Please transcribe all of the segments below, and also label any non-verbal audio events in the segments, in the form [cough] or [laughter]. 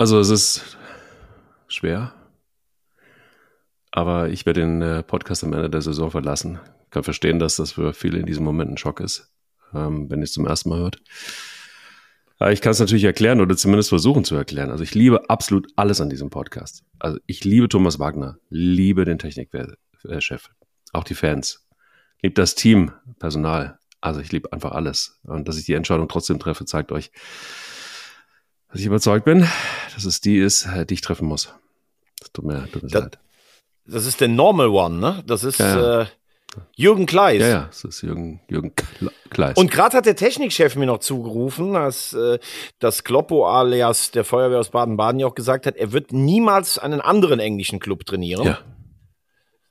Also es ist schwer, aber ich werde den äh, Podcast am Ende der Saison verlassen. Ich kann verstehen, dass das für viele in diesem Moment ein Schock ist, ähm, wenn ihr es zum ersten Mal hört. Aber ich kann es natürlich erklären oder zumindest versuchen zu erklären. Also ich liebe absolut alles an diesem Podcast. Also ich liebe Thomas Wagner, liebe den Technikchef, auch die Fans, liebe das Team, Personal. Also ich liebe einfach alles. Und dass ich die Entscheidung trotzdem treffe, zeigt euch, dass ich überzeugt bin, dass es die ist, äh, die ich treffen muss. Das tut mir, tut mir das, leid. Das ist der Normal One, ne? Das ist ja, ja. Äh, Jürgen Kleis. Ja, ja, das ist Jürgen, Jürgen Kleis. Und gerade hat der Technikchef mir noch zugerufen, dass, äh, dass Kloppo alias der Feuerwehr aus Baden-Baden ja auch gesagt hat, er wird niemals einen anderen englischen Club trainieren. Ja.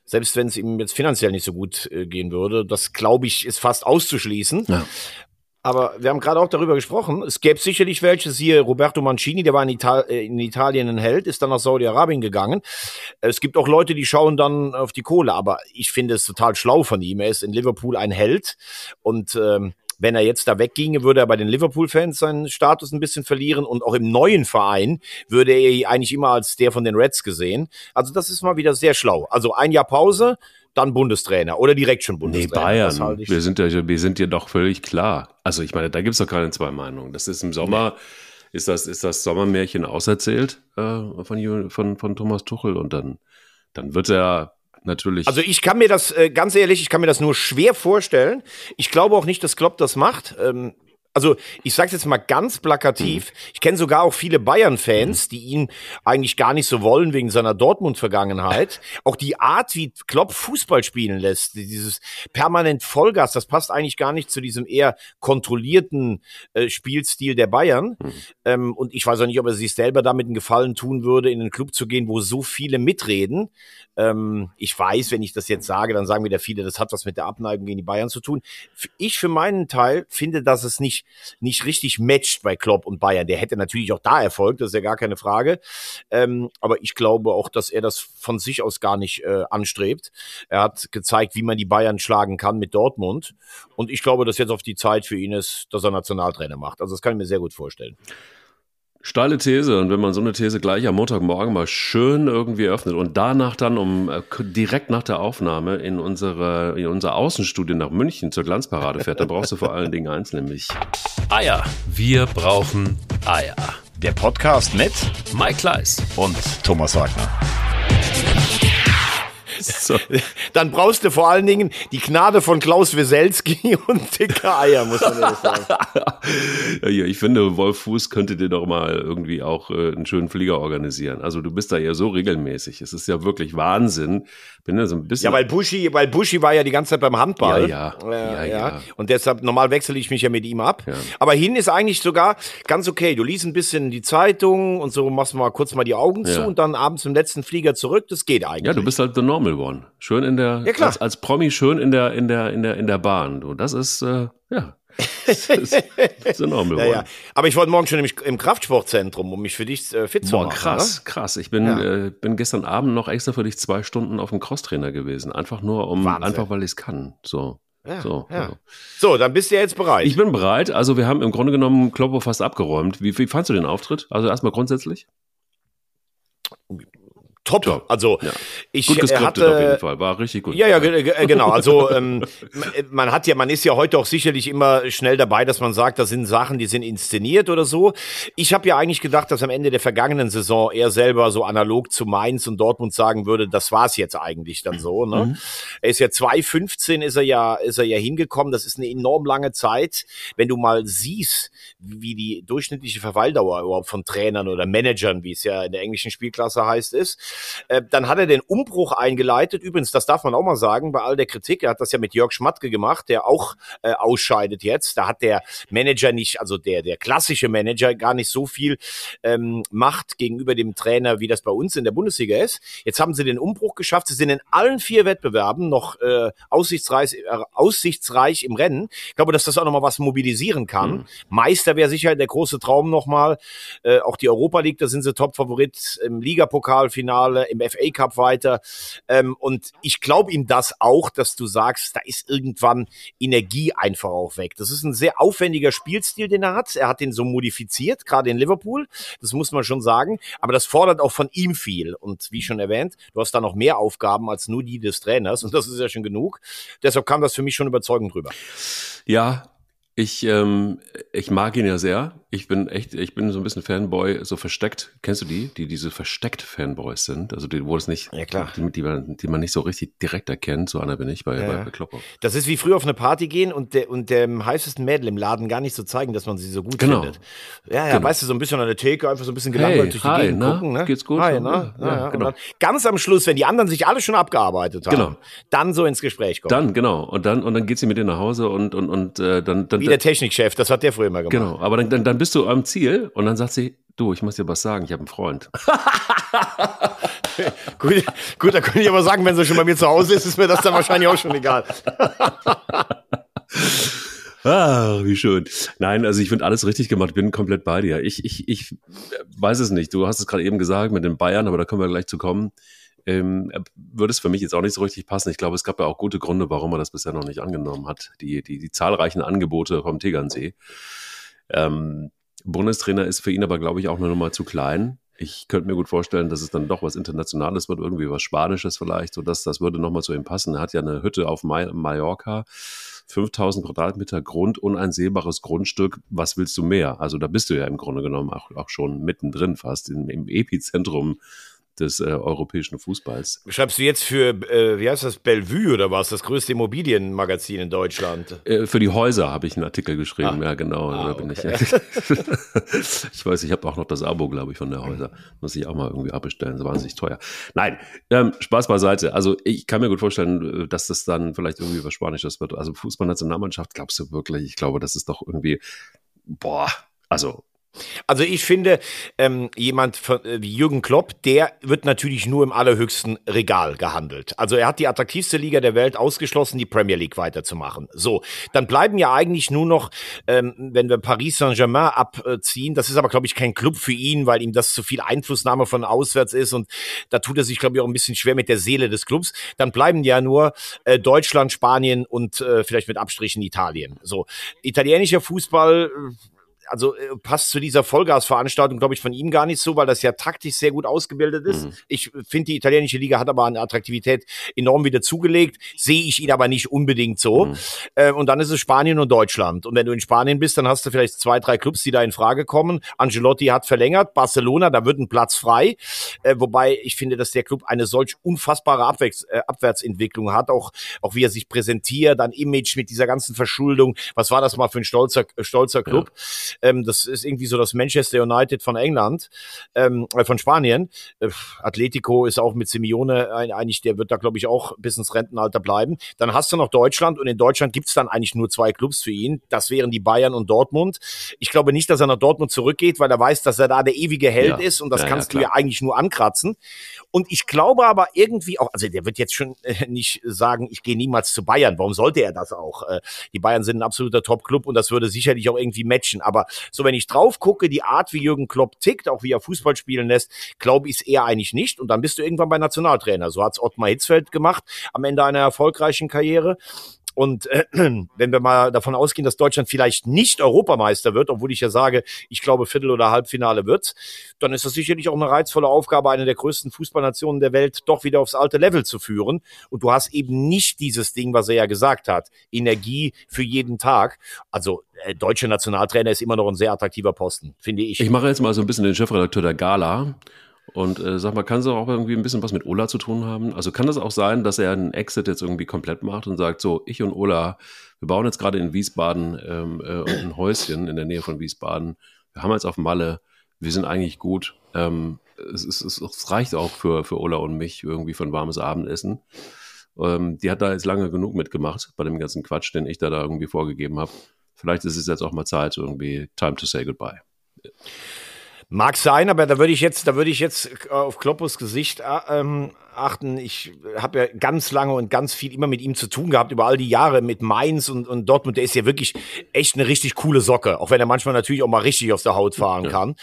Selbst wenn es ihm jetzt finanziell nicht so gut äh, gehen würde. Das, glaube ich, ist fast auszuschließen. Ja. Aber wir haben gerade auch darüber gesprochen. Es gäbe sicherlich welche, siehe Roberto Mancini, der war in, Ital äh, in Italien ein Held, ist dann nach Saudi-Arabien gegangen. Es gibt auch Leute, die schauen dann auf die Kohle, aber ich finde es total schlau von ihm. Er ist in Liverpool ein Held und ähm, wenn er jetzt da wegginge, würde er bei den Liverpool-Fans seinen Status ein bisschen verlieren und auch im neuen Verein würde er eigentlich immer als der von den Reds gesehen. Also das ist mal wieder sehr schlau. Also ein Jahr Pause, dann Bundestrainer oder direkt schon Bundestrainer. Nee, Bayern. Halt wir sind ja, wir sind ja doch völlig klar. Also ich meine, da gibt es doch keine zwei Meinungen. Das ist im Sommer, nee. ist das, ist das Sommermärchen auserzählt äh, von, von, von Thomas Tuchel und dann, dann wird er natürlich. Also ich kann mir das, äh, ganz ehrlich, ich kann mir das nur schwer vorstellen. Ich glaube auch nicht, dass Klopp das macht. Also ich sage jetzt mal ganz plakativ, mhm. ich kenne sogar auch viele Bayern-Fans, mhm. die ihn eigentlich gar nicht so wollen wegen seiner Dortmund-Vergangenheit. [laughs] Auch die Art, wie Klopp Fußball spielen lässt, dieses permanent Vollgas, das passt eigentlich gar nicht zu diesem eher kontrollierten äh, Spielstil der Bayern. Mhm. Ähm, und ich weiß auch nicht, ob er sich selber damit einen Gefallen tun würde, in einen Club zu gehen, wo so viele mitreden. Ähm, ich weiß, wenn ich das jetzt sage, dann sagen wieder viele, das hat was mit der Abneigung gegen die Bayern zu tun. Ich für meinen Teil finde, dass es nicht nicht, richtig matcht bei Klopp und Bayern. Der hätte natürlich auch da Erfolg, das ist ja gar keine Frage. Ähm, aber ich glaube auch, dass er das von sich aus gar nicht äh, anstrebt. Er hat gezeigt, wie man die Bayern schlagen kann mit Dortmund. Und ich glaube, dass jetzt auf die Zeit für ihn ist, dass er Nationaltrainer macht. Also das kann ich mir sehr gut vorstellen. Steile These. Und wenn man so eine These gleich am Montagmorgen mal schön irgendwie öffnet und danach dann um äh, direkt nach der Aufnahme in unsere in unser Außenstudio nach München zur Glanzparade fährt, dann brauchst du vor allen Dingen eins, nämlich Eier. Wir brauchen Eier. Der Podcast mit Mike Kleiss und Thomas Wagner. So. [laughs] Dann brauchst du vor allen Dingen die Gnade von Klaus Weselski [laughs] und dicke Eier, muss man ehrlich sagen. [laughs] ja, ich finde, Wolf Fuß könnte dir doch mal irgendwie auch äh, einen schönen Flieger organisieren. Also du bist da ja so regelmäßig. Es ist ja wirklich Wahnsinn. Bin ja so ein bisschen. Ja, weil Buschi, weil Buschi war ja die ganze Zeit beim Handball. Ja, ja. Äh, ja, ja. ja. Und deshalb, normal wechsle ich mich ja mit ihm ab. Ja. Aber hin ist eigentlich sogar ganz okay. Du liest ein bisschen die Zeitung und so machst mal kurz mal die Augen zu und dann abends im letzten Flieger zurück. Das geht eigentlich. Ja, du bist halt the normal one. Schön in der, ja. Als, als Promi schön in der, in der, in der, in der Bahn. Du, das ist, äh, ja. Das ist, das ist [laughs] ja, ja. Aber ich wollte morgen schon im, im Kraftsportzentrum, um mich für dich äh, fit Boah, zu machen. Krass, oder? krass. Ich bin, ja. äh, bin gestern Abend noch extra für dich zwei Stunden auf dem Crosstrainer gewesen. Einfach nur, um, Wahnsinn. einfach weil ich es kann. So. Ja, so, ja. Also. so, dann bist du jetzt bereit. Ich bin bereit. Also wir haben im Grunde genommen Kloppo fast abgeräumt. Wie, wie fandst du den Auftritt? Also erstmal grundsätzlich? Top. top. Also ja. ich gut hatte auf jeden Fall, war richtig gut. Ja, ja, genau. Also ähm, [laughs] man hat ja, man ist ja heute auch sicherlich immer schnell dabei, dass man sagt, das sind Sachen, die sind inszeniert oder so. Ich habe ja eigentlich gedacht, dass am Ende der vergangenen Saison er selber so analog zu Mainz und Dortmund sagen würde, das war's jetzt eigentlich dann so. Ne? Mhm. Er ist ja 2015 ist er ja, ist er ja hingekommen. Das ist eine enorm lange Zeit. Wenn du mal siehst, wie die durchschnittliche Verweildauer überhaupt von Trainern oder Managern, wie es ja in der englischen Spielklasse heißt, ist, äh, dann hat er den Umbruch eingeleitet. Übrigens, das darf man auch mal sagen, bei all der Kritik. Er hat das ja mit Jörg Schmatke gemacht, der auch äh, ausscheidet jetzt. Da hat der Manager nicht, also der, der klassische Manager gar nicht so viel ähm, Macht gegenüber dem Trainer, wie das bei uns in der Bundesliga ist. Jetzt haben sie den Umbruch geschafft. Sie sind in allen vier Wettbewerben noch äh, aussichtsreich, äh, aussichtsreich im Rennen. Ich glaube, dass das auch nochmal was mobilisieren kann. Mhm. Meister wäre sicher der große Traum nochmal. Äh, auch die Europa League, da sind sie Top-Favorit im Ligapokalfinale äh, im FA Cup weiter. Ähm, und ich glaube ihm das auch, dass du sagst, da ist irgendwann Energie einfach auch weg. Das ist ein sehr aufwendiger Spielstil, den er hat. Er hat den so modifiziert, gerade in Liverpool. Das muss man schon sagen. Aber das fordert auch von ihm viel. Und wie schon erwähnt, du hast da noch mehr Aufgaben als nur die des Trainers. Und das ist ja schon genug. Deshalb kam das für mich schon überzeugend drüber. Ja, ich, ähm, ich mag ihn ja sehr. Ich bin echt, ich bin so ein bisschen Fanboy, so versteckt. Kennst du die, die diese versteckt Fanboys sind? Also die, wo es nicht, ja, klar. Die, die, man, die man nicht so richtig direkt erkennt. So einer bin ich bei, ja. bei, bei Kloppo. Das ist wie früher auf eine Party gehen und, der, und dem heißesten Mädel im Laden gar nicht so zeigen, dass man sie so gut genau. findet. Ja, ja, genau. weißt du, so ein bisschen an der Theke, einfach so ein bisschen gelangweilt hey, durch die hi, Gegend na? gucken. Ne? Geht's gut? Hi, ne? Ja, ja, genau. ganz am Schluss, wenn die anderen sich alle schon abgearbeitet haben, genau. dann so ins Gespräch kommen. Dann, genau. Und dann, und dann geht sie mit dir nach Hause und, und, und äh, dann, dann. Der Technikchef, das hat der früher immer gemacht. Genau, aber dann, dann, dann bist du am Ziel und dann sagt sie, du, ich muss dir was sagen, ich habe einen Freund. [laughs] gut, gut, da könnte ich aber sagen, wenn sie schon bei mir zu Hause ist, ist mir das dann wahrscheinlich auch schon egal. [laughs] Ah, wie schön. Nein, also ich finde alles richtig gemacht, bin komplett bei dir. Ich, ich, ich weiß es nicht. Du hast es gerade eben gesagt mit den Bayern, aber da können wir gleich zu kommen. Ähm, würde es für mich jetzt auch nicht so richtig passen. Ich glaube, es gab ja auch gute Gründe, warum er das bisher noch nicht angenommen hat. Die, die, die zahlreichen Angebote vom Tegernsee. Ähm, Bundestrainer ist für ihn aber, glaube ich, auch eine Nummer zu klein. Ich könnte mir gut vorstellen, dass es dann doch was Internationales wird, irgendwie was Spanisches vielleicht, so dass das würde nochmal zu ihm passen. Er hat ja eine Hütte auf Mallorca 5000 Quadratmeter Grund, uneinsehbares Grundstück. Was willst du mehr? Also da bist du ja im Grunde genommen auch, auch schon mittendrin fast im, im Epizentrum des äh, europäischen Fußballs. Schreibst du jetzt für, äh, wie heißt das, Bellevue oder was, das größte Immobilienmagazin in Deutschland? Äh, für die Häuser habe ich einen Artikel geschrieben, ah. ja genau. Ah, da bin okay. ich, [laughs] ich weiß, ich habe auch noch das Abo, glaube ich, von der Häuser. Muss ich auch mal irgendwie abbestellen, so wahnsinnig teuer. Nein, ähm, Spaß beiseite. Also ich kann mir gut vorstellen, äh, dass das dann vielleicht irgendwie was Spanisches wird. Also Fußballnationalmannschaft, glaubst du wirklich? Ich glaube, das ist doch irgendwie, boah, also also ich finde, ähm, jemand von, äh, wie Jürgen Klopp, der wird natürlich nur im allerhöchsten Regal gehandelt. Also er hat die attraktivste Liga der Welt ausgeschlossen, die Premier League weiterzumachen. So, dann bleiben ja eigentlich nur noch, ähm, wenn wir Paris Saint-Germain abziehen, das ist aber, glaube ich, kein Club für ihn, weil ihm das zu viel Einflussnahme von auswärts ist und da tut er sich, glaube ich, auch ein bisschen schwer mit der Seele des Clubs. Dann bleiben ja nur äh, Deutschland, Spanien und äh, vielleicht mit Abstrichen Italien. So, italienischer Fußball äh, also äh, passt zu dieser Vollgasveranstaltung, glaube ich, von ihm gar nicht so, weil das ja taktisch sehr gut ausgebildet ist. Mhm. Ich finde, die italienische Liga hat aber an Attraktivität enorm wieder zugelegt, sehe ich ihn aber nicht unbedingt so. Mhm. Äh, und dann ist es Spanien und Deutschland. Und wenn du in Spanien bist, dann hast du vielleicht zwei, drei Clubs, die da in Frage kommen. Angelotti hat verlängert, Barcelona, da wird ein Platz frei. Äh, wobei ich finde, dass der Club eine solch unfassbare Abwärts, äh, Abwärtsentwicklung hat, auch, auch wie er sich präsentiert, dann Image mit dieser ganzen Verschuldung. Was war das mal für ein stolzer, stolzer Club? Ja. Ähm, das ist irgendwie so das Manchester United von England, ähm, äh, von Spanien. Äh, Atletico ist auch mit Simeone eigentlich, der wird da, glaube ich, auch bis ins Rentenalter bleiben. Dann hast du noch Deutschland und in Deutschland gibt's dann eigentlich nur zwei Clubs für ihn. Das wären die Bayern und Dortmund. Ich glaube nicht, dass er nach Dortmund zurückgeht, weil er weiß, dass er da der ewige Held ja. ist und das ja, kannst ja, du ja eigentlich nur ankratzen. Und ich glaube aber irgendwie auch, also der wird jetzt schon äh, nicht sagen, ich gehe niemals zu Bayern. Warum sollte er das auch? Äh, die Bayern sind ein absoluter Top-Club und das würde sicherlich auch irgendwie matchen. Aber so, wenn ich drauf gucke, die Art, wie Jürgen Klopp tickt, auch wie er Fußball spielen lässt, glaube ich es eher eigentlich nicht. Und dann bist du irgendwann bei Nationaltrainer. So hat's Ottmar Hitzfeld gemacht am Ende einer erfolgreichen Karriere. Und äh, [clears throat] wenn wir mal davon ausgehen, dass Deutschland vielleicht nicht Europameister wird, obwohl ich ja sage, ich glaube Viertel- oder Halbfinale wird, dann ist das sicherlich auch eine reizvolle Aufgabe, eine der größten Fußballnationen der Welt doch wieder aufs alte Level zu führen. Und du hast eben nicht dieses Ding, was er ja gesagt hat, Energie für jeden Tag. Also äh, deutsche Nationaltrainer ist immer noch ein sehr attraktiver Posten, finde ich. Ich mache jetzt mal so ein bisschen den Chefredakteur der Gala und äh, sag mal, kann es auch irgendwie ein bisschen was mit Ola zu tun haben? Also kann das auch sein, dass er einen Exit jetzt irgendwie komplett macht und sagt, so, ich und Ola, wir bauen jetzt gerade in Wiesbaden ähm, äh, ein Häuschen in der Nähe von Wiesbaden. Wir haben jetzt auf Malle, wir sind eigentlich gut. Ähm, es, es, es, reicht auch für, für Ola und mich irgendwie für ein warmes Abendessen. Ähm, die hat da jetzt lange genug mitgemacht bei dem ganzen Quatsch, den ich da, da irgendwie vorgegeben habe. Vielleicht ist es jetzt auch mal Zeit, irgendwie time to say goodbye. Mag sein, aber da würde ich jetzt, da würde ich jetzt äh, auf Kloppos Gesicht äh, ähm, achten. Ich habe ja ganz lange und ganz viel immer mit ihm zu tun gehabt, über all die Jahre mit Mainz und, und Dortmund. Der ist ja wirklich echt eine richtig coole Socke, auch wenn er manchmal natürlich auch mal richtig auf der Haut fahren ja. kann.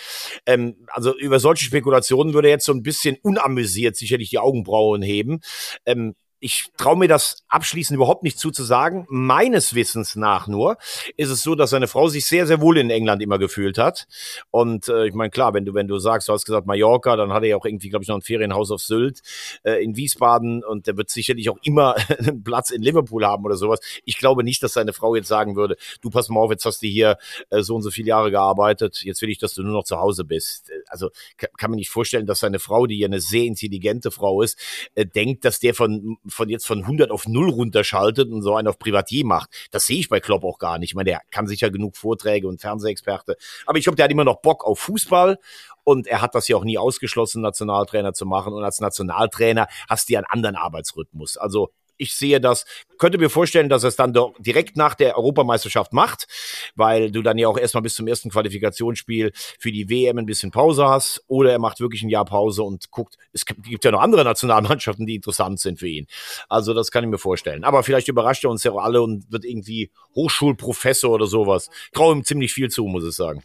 Ähm, also über solche Spekulationen würde er jetzt so ein bisschen unamüsiert sicherlich die Augenbrauen heben. Ähm, ich traue mir das abschließend überhaupt nicht zu zu sagen. Meines Wissens nach nur ist es so, dass seine Frau sich sehr, sehr wohl in England immer gefühlt hat. Und äh, ich meine, klar, wenn du, wenn du sagst, du hast gesagt Mallorca, dann hat er ja auch irgendwie, glaube ich, noch ein Ferienhaus auf Sylt äh, in Wiesbaden und der wird sicherlich auch immer [laughs] einen Platz in Liverpool haben oder sowas. Ich glaube nicht, dass seine Frau jetzt sagen würde, du pass mal auf, jetzt hast du hier äh, so und so viele Jahre gearbeitet, jetzt will ich, dass du nur noch zu Hause bist. Also kann, kann man nicht vorstellen, dass seine Frau, die ja eine sehr intelligente Frau ist, äh, denkt, dass der von von jetzt von 100 auf 0 runterschaltet und so einen auf Privatier macht. Das sehe ich bei Klopp auch gar nicht. Ich meine, der kann sicher genug Vorträge und Fernsehexperte. Aber ich glaube, der hat immer noch Bock auf Fußball und er hat das ja auch nie ausgeschlossen, Nationaltrainer zu machen. Und als Nationaltrainer hast du ja einen anderen Arbeitsrhythmus. Also ich sehe das, könnte mir vorstellen, dass er es dann doch direkt nach der Europameisterschaft macht, weil du dann ja auch erstmal bis zum ersten Qualifikationsspiel für die WM ein bisschen Pause hast. Oder er macht wirklich ein Jahr Pause und guckt, es gibt ja noch andere Nationalmannschaften, die interessant sind für ihn. Also das kann ich mir vorstellen. Aber vielleicht überrascht er uns ja auch alle und wird irgendwie Hochschulprofessor oder sowas. Traue ihm ziemlich viel zu, muss ich sagen.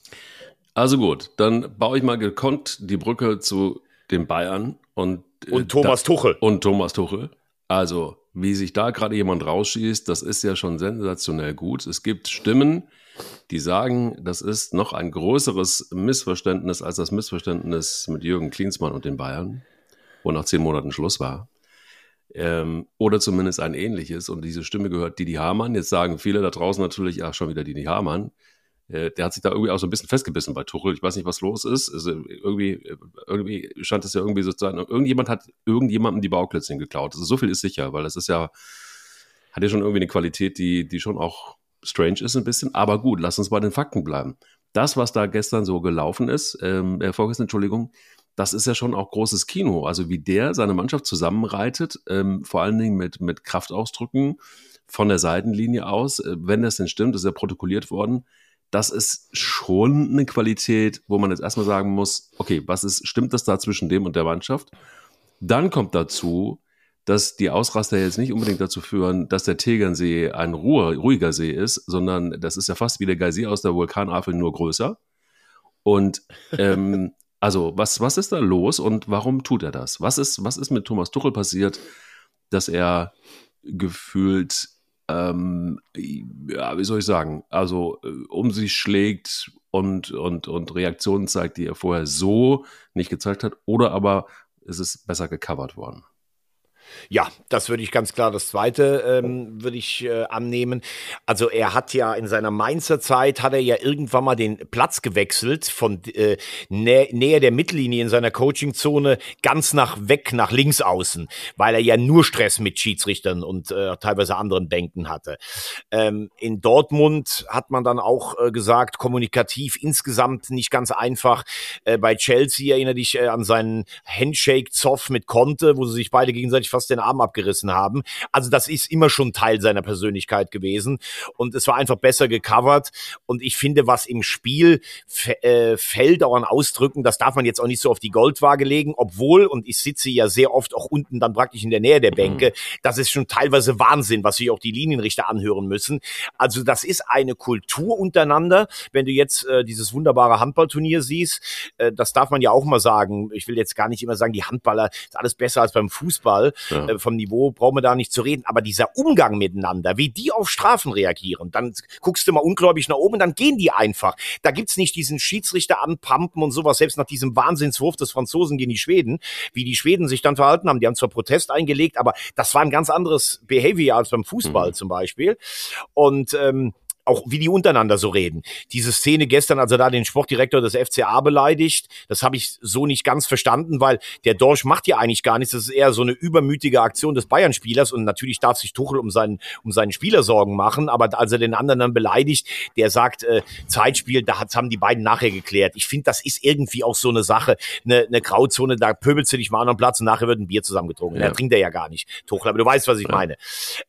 Also gut, dann baue ich mal gekonnt die Brücke zu den Bayern und, äh, und Thomas da, Tuchel. Und Thomas Tuchel. Also wie sich da gerade jemand rausschießt, das ist ja schon sensationell gut. Es gibt Stimmen, die sagen, das ist noch ein größeres Missverständnis als das Missverständnis mit Jürgen Klinsmann und den Bayern, wo nach zehn Monaten Schluss war. Ähm, oder zumindest ein ähnliches. Und diese Stimme gehört Didi Hamann. Jetzt sagen viele da draußen natürlich, ach, schon wieder Didi Hamann. Äh, der hat sich da irgendwie auch so ein bisschen festgebissen bei Tuchel. Ich weiß nicht, was los ist. Also irgendwie, irgendwie scheint es ja irgendwie so zu sein. Irgendjemand hat irgendjemandem die Bauklötzchen geklaut. Also so viel ist sicher, weil das ist ja, hat ja schon irgendwie eine Qualität, die, die schon auch strange ist ein bisschen. Aber gut, lass uns bei den Fakten bleiben. Das, was da gestern so gelaufen ist, ähm, äh, vorgestern, Entschuldigung, das ist ja schon auch großes Kino. Also wie der seine Mannschaft zusammenreitet, ähm, vor allen Dingen mit, mit Kraftausdrücken von der Seitenlinie aus, äh, wenn das denn stimmt, ist ja protokolliert worden, das ist schon eine Qualität, wo man jetzt erstmal sagen muss, okay, was ist, stimmt das da zwischen dem und der Mannschaft? Dann kommt dazu, dass die Ausraster jetzt nicht unbedingt dazu führen, dass der Tegernsee ein Ruhe, ruhiger See ist, sondern das ist ja fast wie der Geysir aus der Vulkanafel, nur größer. Und ähm, [laughs] also, was, was ist da los und warum tut er das? Was ist, was ist mit Thomas Tuchel passiert, dass er gefühlt ähm, ja, wie soll ich sagen, also äh, um sich schlägt und, und, und Reaktionen zeigt, die er vorher so nicht gezeigt hat, oder aber ist es besser gecovert worden? Ja, das würde ich ganz klar das zweite ähm, würde ich äh, annehmen. Also er hat ja in seiner Mainzer Zeit hat er ja irgendwann mal den Platz gewechselt von äh, nä näher der Mittellinie in seiner Coachingzone ganz nach weg nach links außen, weil er ja nur Stress mit Schiedsrichtern und äh, teilweise anderen Bänken hatte. Ähm, in Dortmund hat man dann auch äh, gesagt, kommunikativ insgesamt nicht ganz einfach. Äh, bei Chelsea erinnere dich äh, an seinen Handshake-Zoff mit Conte, wo sie sich beide gegenseitig fast fast den Arm abgerissen haben. Also das ist immer schon Teil seiner Persönlichkeit gewesen und es war einfach besser gecovert und ich finde, was im Spiel äh, fällt auch an Ausdrücken, das darf man jetzt auch nicht so auf die Goldwaage legen, obwohl, und ich sitze ja sehr oft auch unten dann praktisch in der Nähe der Bänke, mhm. das ist schon teilweise Wahnsinn, was sich auch die Linienrichter anhören müssen. Also das ist eine Kultur untereinander. Wenn du jetzt äh, dieses wunderbare Handballturnier siehst, äh, das darf man ja auch mal sagen. Ich will jetzt gar nicht immer sagen, die Handballer ist alles besser als beim Fußball. Ja. Äh, vom Niveau brauchen wir da nicht zu reden. Aber dieser Umgang miteinander, wie die auf Strafen reagieren, dann guckst du mal ungläubig nach oben, dann gehen die einfach. Da gibt's nicht diesen Schiedsrichter anpumpen und sowas, selbst nach diesem Wahnsinnswurf des Franzosen gegen die Schweden, wie die Schweden sich dann verhalten haben. Die haben zwar Protest eingelegt, aber das war ein ganz anderes Behavior als beim Fußball mhm. zum Beispiel. Und ähm, auch wie die untereinander so reden. Diese Szene gestern, als er da den Sportdirektor des FCA beleidigt, das habe ich so nicht ganz verstanden, weil der Dorsch macht ja eigentlich gar nichts. Das ist eher so eine übermütige Aktion des Bayern-Spielers und natürlich darf sich Tuchel um seinen, um seinen Spieler Sorgen machen, aber als er den anderen dann beleidigt, der sagt, äh, Zeitspiel, da haben die beiden nachher geklärt. Ich finde, das ist irgendwie auch so eine Sache, eine, eine Grauzone, da pöbelst du dich mal an einem Platz und nachher wird ein Bier zusammengetrunken. Ja. Da trinkt er ja gar nicht, Tuchel, aber du weißt, was ich ja. meine.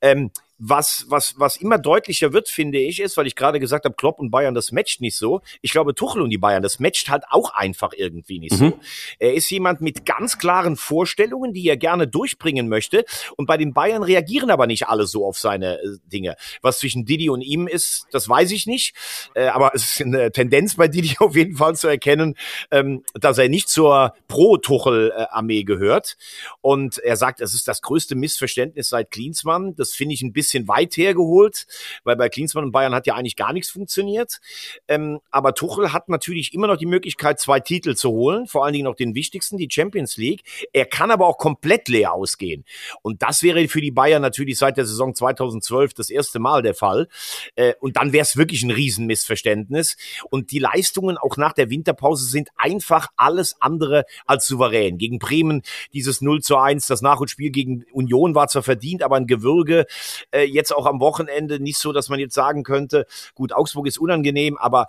Ähm, was, was, was immer deutlicher wird, finde ich, ist, weil ich gerade gesagt habe, Klopp und Bayern, das matcht nicht so. Ich glaube, Tuchel und die Bayern, das matcht halt auch einfach irgendwie nicht so. Er ist jemand mit ganz klaren Vorstellungen, die er gerne durchbringen möchte. Und bei den Bayern reagieren aber nicht alle so auf seine äh, Dinge. Was zwischen Didi und ihm ist, das weiß ich nicht. Äh, aber es ist eine Tendenz bei Didi [laughs] auf jeden Fall zu erkennen, ähm, dass er nicht zur Pro-Tuchel-Armee gehört. Und er sagt, es ist das größte Missverständnis seit Klinsmann. Das finde ich ein bisschen weit hergeholt, weil bei Klinsmann und Bayern hat ja eigentlich gar nichts funktioniert. Ähm, aber Tuchel hat natürlich immer noch die Möglichkeit, zwei Titel zu holen, vor allen Dingen noch den wichtigsten, die Champions League. Er kann aber auch komplett leer ausgehen. Und das wäre für die Bayern natürlich seit der Saison 2012 das erste Mal der Fall. Äh, und dann wäre es wirklich ein Riesenmissverständnis. Und die Leistungen auch nach der Winterpause sind einfach alles andere als souverän. Gegen Bremen dieses 0 zu 1, das Nachholspiel gegen Union war zwar verdient, aber ein Gewürge. Äh, jetzt auch am Wochenende nicht so, dass man jetzt sagen könnte, gut, Augsburg ist unangenehm, aber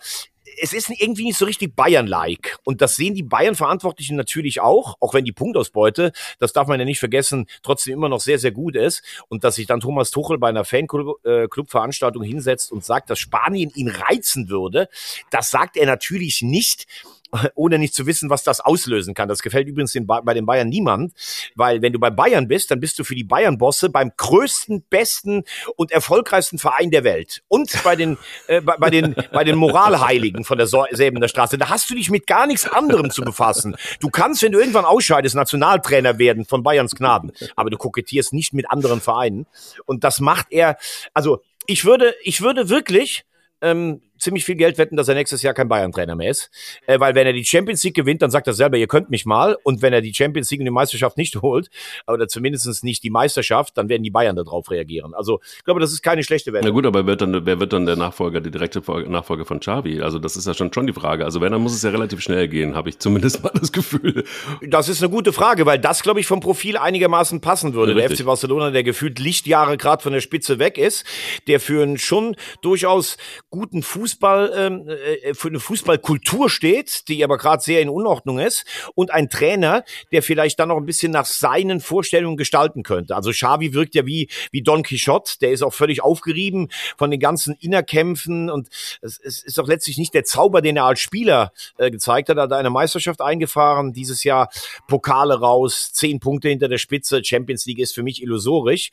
es ist irgendwie nicht so richtig Bayern-like. Und das sehen die Bayern-Verantwortlichen natürlich auch, auch wenn die Punktausbeute, das darf man ja nicht vergessen, trotzdem immer noch sehr, sehr gut ist. Und dass sich dann Thomas Tuchel bei einer Fanclub-Veranstaltung hinsetzt und sagt, dass Spanien ihn reizen würde, das sagt er natürlich nicht, [laughs] ohne nicht zu wissen, was das auslösen kann. Das gefällt übrigens den bei den Bayern niemand, weil wenn du bei Bayern bist, dann bist du für die Bayern-Bosse beim größten, besten und erfolgreichsten Verein der Welt und bei den [laughs] äh, bei, bei den bei den Moralheiligen von der Säbener Straße. Da hast du dich mit gar nichts anderem zu befassen. Du kannst, wenn du irgendwann ausscheidest, Nationaltrainer werden von Bayerns Gnaden, aber du kokettierst nicht mit anderen Vereinen und das macht er. Also ich würde ich würde wirklich ähm, ziemlich viel Geld wetten, dass er nächstes Jahr kein Bayern-Trainer mehr ist. Äh, weil wenn er die Champions League gewinnt, dann sagt er selber, ihr könnt mich mal. Und wenn er die Champions League und die Meisterschaft nicht [laughs] holt, oder zumindest nicht die Meisterschaft, dann werden die Bayern darauf reagieren. Also ich glaube, das ist keine schlechte Wette. Na gut, aber wer wird dann, wer wird dann der Nachfolger, der direkte Nachfolger von Xavi? Also das ist ja schon, schon die Frage. Also wenn, dann muss es ja relativ schnell gehen, habe ich zumindest [laughs] mal das Gefühl. Das ist eine gute Frage, weil das, glaube ich, vom Profil einigermaßen passen würde. Ja, der FC Barcelona, der gefühlt Lichtjahre gerade von der Spitze weg ist, der für einen schon durchaus guten Fußball ähm, äh, für eine Fußballkultur steht, die aber gerade sehr in Unordnung ist, und ein Trainer, der vielleicht dann noch ein bisschen nach seinen Vorstellungen gestalten könnte. Also Xavi wirkt ja wie, wie Don Quixote, der ist auch völlig aufgerieben von den ganzen Innerkämpfen und es, es ist auch letztlich nicht der Zauber, den er als Spieler äh, gezeigt hat. Er hat eine Meisterschaft eingefahren, dieses Jahr Pokale raus, zehn Punkte hinter der Spitze, Champions League ist für mich illusorisch.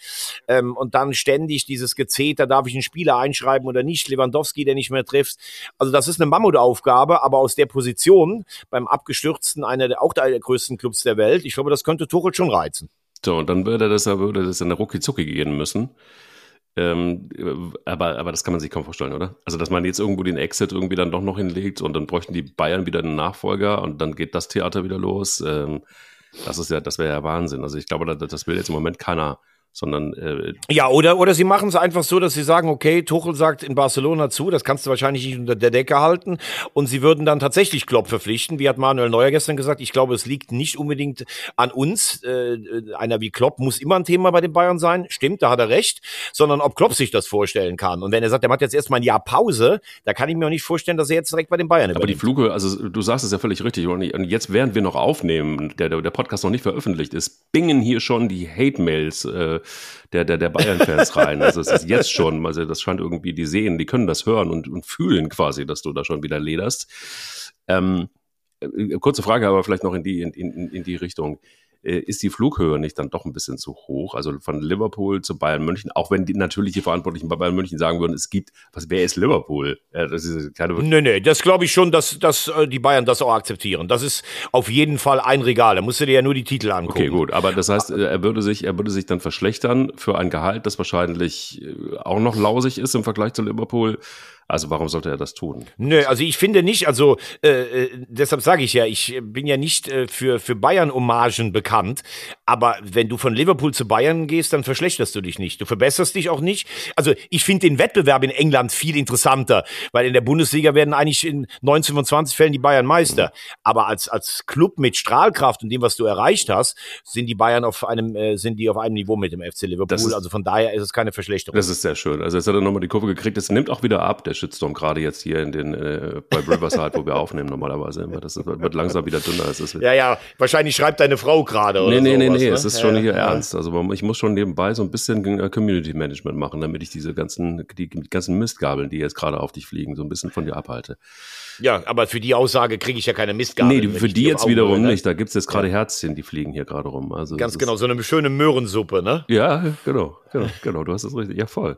Ähm, und dann ständig dieses Gezeter, darf ich einen Spieler einschreiben oder nicht, Lewandowski, der nicht mehr trifft. Also das ist eine Mammutaufgabe, aber aus der Position beim abgestürzten, einer der, auch der größten Clubs der Welt, ich glaube, das könnte Tuchel schon reizen. So, und dann würde das, würde das in der Rucki-Zucki gehen müssen. Ähm, aber, aber das kann man sich kaum vorstellen, oder? Also, dass man jetzt irgendwo den Exit irgendwie dann doch noch hinlegt und dann bräuchten die Bayern wieder einen Nachfolger und dann geht das Theater wieder los. Ähm, das ist ja, das wäre ja Wahnsinn. Also ich glaube, das, das will jetzt im Moment keiner sondern äh, ja oder oder sie machen es einfach so, dass sie sagen, okay, Tuchel sagt in Barcelona zu, das kannst du wahrscheinlich nicht unter der Decke halten und sie würden dann tatsächlich Klopp verpflichten. Wie hat Manuel Neuer gestern gesagt? Ich glaube, es liegt nicht unbedingt an uns. Äh, einer wie Klopp muss immer ein Thema bei den Bayern sein. Stimmt, da hat er recht, sondern ob Klopp sich das vorstellen kann. Und wenn er sagt, er hat jetzt erstmal ein Jahr Pause, da kann ich mir auch nicht vorstellen, dass er jetzt direkt bei den Bayern übernimmt. Aber die Fluge, also du sagst es ja völlig richtig und jetzt während wir noch aufnehmen, der der Podcast noch nicht veröffentlicht ist, bingen hier schon die Hate Mails äh, der, der, der Bayern-Fans rein. Also es ist jetzt schon, also das scheint irgendwie, die sehen, die können das hören und, und fühlen quasi, dass du da schon wieder lederst. Ähm, äh, kurze Frage, aber vielleicht noch in die, in, in, in die Richtung. Äh, ist die Flughöhe nicht dann doch ein bisschen zu hoch? Also von Liverpool zu Bayern München, auch wenn die natürlich die Verantwortlichen bei Bayern München sagen würden, es gibt, was, wer ist Liverpool? Ja, das ist keine nee, nee, das glaube ich schon, dass, dass äh, die Bayern das auch akzeptieren. Das ist auf jeden Fall ein Regal. Da musst du dir ja nur die Titel angucken. Okay, gut. Aber das heißt, äh, er würde sich, er würde sich dann verschlechtern für ein Gehalt, das wahrscheinlich auch noch lausig ist im Vergleich zu Liverpool. Also warum sollte er das tun? Nö, also ich finde nicht, also äh, deshalb sage ich ja, ich bin ja nicht äh, für, für Bayern-Hommagen bekannt, aber wenn du von Liverpool zu Bayern gehst, dann verschlechterst du dich nicht. Du verbesserst dich auch nicht. Also ich finde den Wettbewerb in England viel interessanter, weil in der Bundesliga werden eigentlich in 19 von 20 Fällen die Bayern Meister. Mhm. Aber als, als Club mit Strahlkraft und dem, was du erreicht hast, sind die Bayern auf einem, äh, sind die auf einem Niveau mit dem FC Liverpool. Ist, also von daher ist es keine Verschlechterung. Das ist sehr schön. Also jetzt hat er nochmal die Kurve gekriegt. Es nimmt auch wieder ab, der Shitstorm, gerade jetzt hier in den, äh, bei Riverside, wo wir aufnehmen normalerweise immer. Das wird langsam wieder dünner. Es ja, ja, wahrscheinlich schreibt deine Frau gerade oder Nee, nee, sowas, nee, nee, ne? es ist schon ja, hier ja. ernst. Also ich muss schon nebenbei so ein bisschen äh, Community Management machen, damit ich diese ganzen, die, die ganzen Mistgabeln, die jetzt gerade auf dich fliegen, so ein bisschen von dir abhalte. Ja, aber für die Aussage kriege ich ja keine Mistgabeln. Nee, für die, die jetzt wiederum ne? nicht. Da gibt's jetzt gerade ja. Herzchen, die fliegen hier gerade rum. Also Ganz genau, so eine schöne Möhrensuppe, ne? Ja, genau, genau, genau, du hast es richtig. Ja, voll.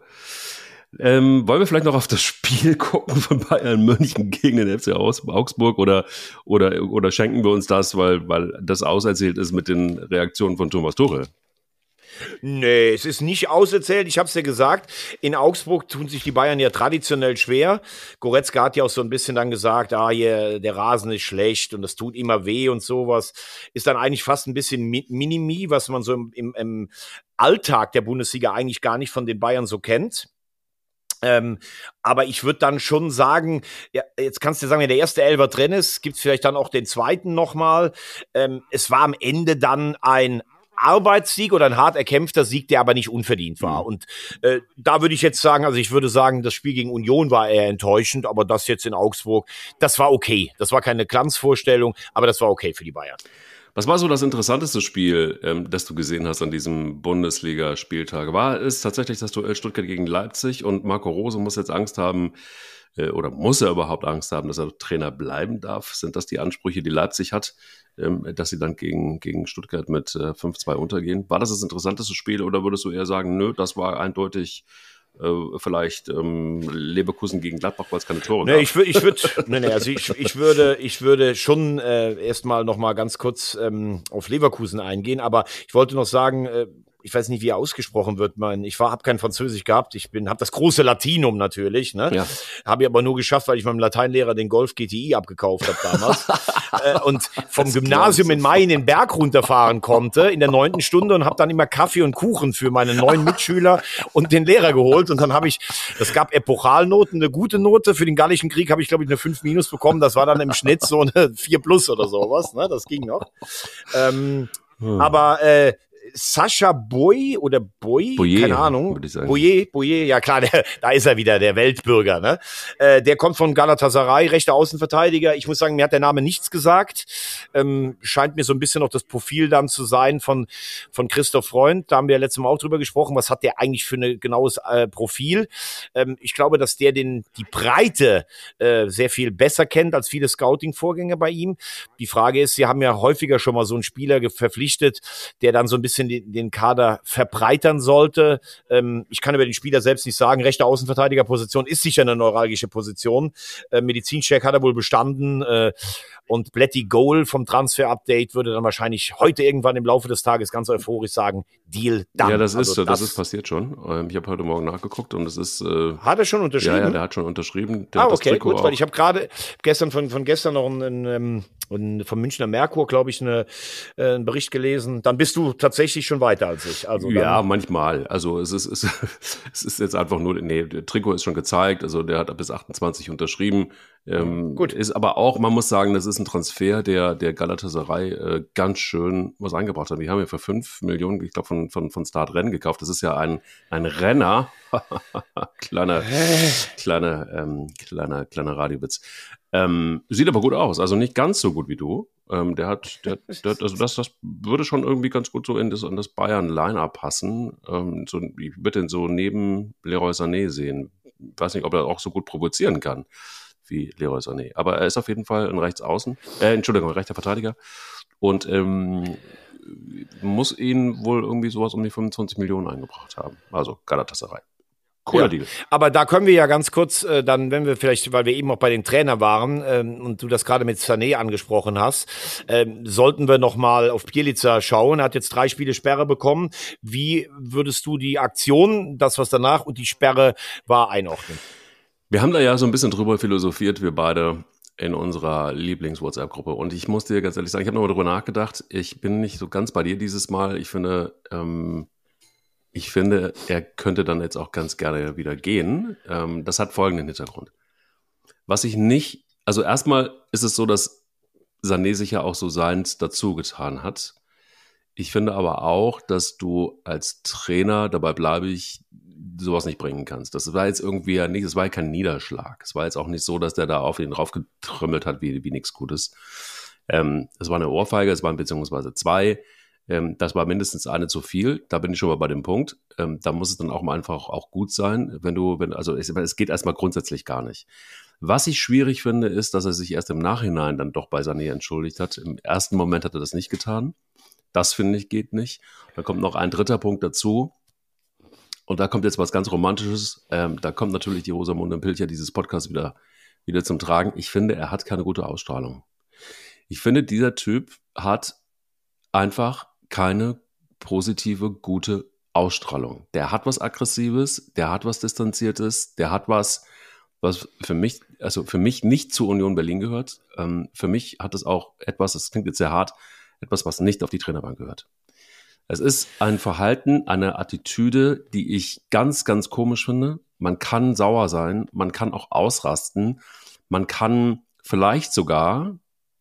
Ähm, wollen wir vielleicht noch auf das Spiel [laughs] gucken von Bayern München gegen den FC Augsburg oder, oder, oder schenken wir uns das, weil, weil das auserzählt ist mit den Reaktionen von Thomas Tuchel? Nee, es ist nicht auserzählt. Ich habe es ja gesagt. In Augsburg tun sich die Bayern ja traditionell schwer. Goretzka hat ja auch so ein bisschen dann gesagt, ah, hier, der Rasen ist schlecht und das tut immer weh und sowas. Ist dann eigentlich fast ein bisschen Minimi, was man so im, im, im Alltag der Bundesliga eigentlich gar nicht von den Bayern so kennt. Ähm, aber ich würde dann schon sagen, ja, jetzt kannst du sagen, wenn der erste Elfer drin ist, gibt es vielleicht dann auch den zweiten nochmal. Ähm, es war am Ende dann ein Arbeitssieg oder ein hart erkämpfter Sieg, der aber nicht unverdient war. Mhm. Und äh, da würde ich jetzt sagen, also ich würde sagen, das Spiel gegen Union war eher enttäuschend, aber das jetzt in Augsburg, das war okay. Das war keine Glanzvorstellung, aber das war okay für die Bayern. Was war so das interessanteste Spiel, ähm, das du gesehen hast an diesem Bundesliga-Spieltag? War es tatsächlich das Duell Stuttgart gegen Leipzig und Marco Rose muss jetzt Angst haben, äh, oder muss er überhaupt Angst haben, dass er Trainer bleiben darf? Sind das die Ansprüche, die Leipzig hat, ähm, dass sie dann gegen, gegen Stuttgart mit äh, 5-2 untergehen? War das das interessanteste Spiel oder würdest du eher sagen, nö, das war eindeutig vielleicht ähm, Leverkusen gegen Gladbach, weil es keine Tore nee, gab. Ich, ich würde, [laughs] nee, nee, also ich, ich würde, ich würde schon äh, erstmal noch mal ganz kurz ähm, auf Leverkusen eingehen, aber ich wollte noch sagen, äh, ich weiß nicht, wie er ausgesprochen wird. Mein, ich habe kein Französisch gehabt. Ich bin, habe das große Latinum natürlich. Ne? Ja. Habe ich aber nur geschafft, weil ich meinem Lateinlehrer den Golf GTI abgekauft habe damals [laughs] äh, und vom das Gymnasium in Main den Berg runterfahren konnte in der neunten Stunde und habe dann immer Kaffee und Kuchen für meine neuen Mitschüler und den Lehrer geholt. Und dann habe ich, das gab Epochalnoten, eine gute Note. Für den Gallischen Krieg habe ich glaube ich eine 5 minus bekommen. Das war dann im Schnitt so eine 4 plus oder sowas. Ne? Das ging noch. Ähm, hm. Aber äh, Sascha Boy oder Boy, Boyer, keine Ahnung. Boyer, Boyer, ja klar, der, da ist er wieder, der Weltbürger. Ne? Äh, der kommt von Galatasaray, rechter Außenverteidiger. Ich muss sagen, mir hat der Name nichts gesagt. Ähm, scheint mir so ein bisschen noch das Profil dann zu sein von, von Christoph Freund. Da haben wir ja letztes Mal auch drüber gesprochen. Was hat der eigentlich für ein genaues äh, Profil? Ähm, ich glaube, dass der den, die Breite äh, sehr viel besser kennt als viele Scouting-Vorgänge bei ihm. Die Frage ist, Sie haben ja häufiger schon mal so einen Spieler verpflichtet, der dann so ein bisschen bisschen den, den Kader verbreitern sollte. Ähm, ich kann über den Spieler selbst nicht sagen. Rechte Außenverteidigerposition ist sicher eine neuralgische Position. Äh, Medizincheck hat er wohl bestanden. Äh, und Bletty Goal vom Transfer-Update würde dann wahrscheinlich heute irgendwann im Laufe des Tages ganz euphorisch sagen, Deal done. Ja, das ist, also das, das, ist passiert schon. Ähm, ich habe heute Morgen nachgeguckt und es ist. Äh, hat er schon unterschrieben? Ja, ja, der hat schon unterschrieben. Der ah, okay, gut, auch. weil ich habe gerade gestern von, von gestern noch einen, einen, einen vom Münchner Merkur, glaube ich, eine, äh, einen Bericht gelesen. Dann bist du tatsächlich schon weiter als ich. Also ja, manchmal. Also es ist, es, [laughs] es ist jetzt einfach nur, nee, der Trikot ist schon gezeigt. Also der hat bis 28 unterschrieben. Ähm, Gut. Ist aber auch, man muss sagen, das ist ein Transfer, der der Galatasaray äh, ganz schön was eingebracht hat. Die haben ja für fünf Millionen, ich glaube, von, von, von Start Rennen gekauft. Das ist ja ein, ein Renner. [laughs] kleiner, kleiner, ähm, kleiner, kleiner Radiowitz. Ähm, sieht aber gut aus. Also nicht ganz so gut wie du. Ähm, der hat, der, der, also das, das würde schon irgendwie ganz gut so in das, in das Bayern-Line-Up passen. Ähm, so, ich würde den so neben Leroy Sané sehen. Ich weiß nicht, ob er auch so gut provozieren kann wie Leroy Sané. Aber er ist auf jeden Fall ein Rechtsaußen, äh, Entschuldigung, rechter Verteidiger und ähm, muss ihn wohl irgendwie sowas um die 25 Millionen eingebracht haben. Also Galatasaray. Cooler ja. Deal. Aber da können wir ja ganz kurz äh, dann, wenn wir vielleicht, weil wir eben auch bei den Trainer waren ähm, und du das gerade mit Sané angesprochen hast, ähm, sollten wir noch mal auf Bielica schauen. Er hat jetzt drei Spiele Sperre bekommen. Wie würdest du die Aktion, das was danach und die Sperre war, einordnen? Wir haben da ja so ein bisschen drüber philosophiert, wir beide in unserer Lieblings-WhatsApp-Gruppe. Und ich muss dir ganz ehrlich sagen, ich habe nochmal drüber nachgedacht. Ich bin nicht so ganz bei dir dieses Mal. Ich finde, ähm, ich finde, er könnte dann jetzt auch ganz gerne wieder gehen. Ähm, das hat folgenden Hintergrund. Was ich nicht, also erstmal ist es so, dass Sané sich ja auch so seins dazu getan hat. Ich finde aber auch, dass du als Trainer, dabei bleibe ich, sowas nicht bringen kannst. Das war jetzt irgendwie ja nicht, es war ja kein Niederschlag. Es war jetzt auch nicht so, dass der da auf ihn draufgetrümmelt hat, wie, wie nichts Gutes. Ähm, es war eine Ohrfeige, es waren beziehungsweise zwei. Ähm, das war mindestens eine zu viel. Da bin ich schon mal bei dem Punkt. Ähm, da muss es dann auch mal einfach auch gut sein, wenn du, wenn, also es, es geht erstmal grundsätzlich gar nicht. Was ich schwierig finde, ist, dass er sich erst im Nachhinein dann doch bei Sané entschuldigt hat. Im ersten Moment hat er das nicht getan. Das finde ich geht nicht. Da kommt noch ein dritter Punkt dazu. Und da kommt jetzt was ganz Romantisches. Ähm, da kommt natürlich die Rosamunde Pilcher dieses Podcast wieder, wieder zum Tragen. Ich finde, er hat keine gute Ausstrahlung. Ich finde, dieser Typ hat einfach keine positive, gute Ausstrahlung. Der hat was Aggressives, der hat was Distanziertes, der hat was, was für mich, also für mich nicht zu Union Berlin gehört. Ähm, für mich hat es auch etwas, das klingt jetzt sehr hart, etwas, was nicht auf die Trainerbank gehört. Es ist ein Verhalten, eine Attitüde, die ich ganz, ganz komisch finde. Man kann sauer sein, man kann auch ausrasten, man kann vielleicht sogar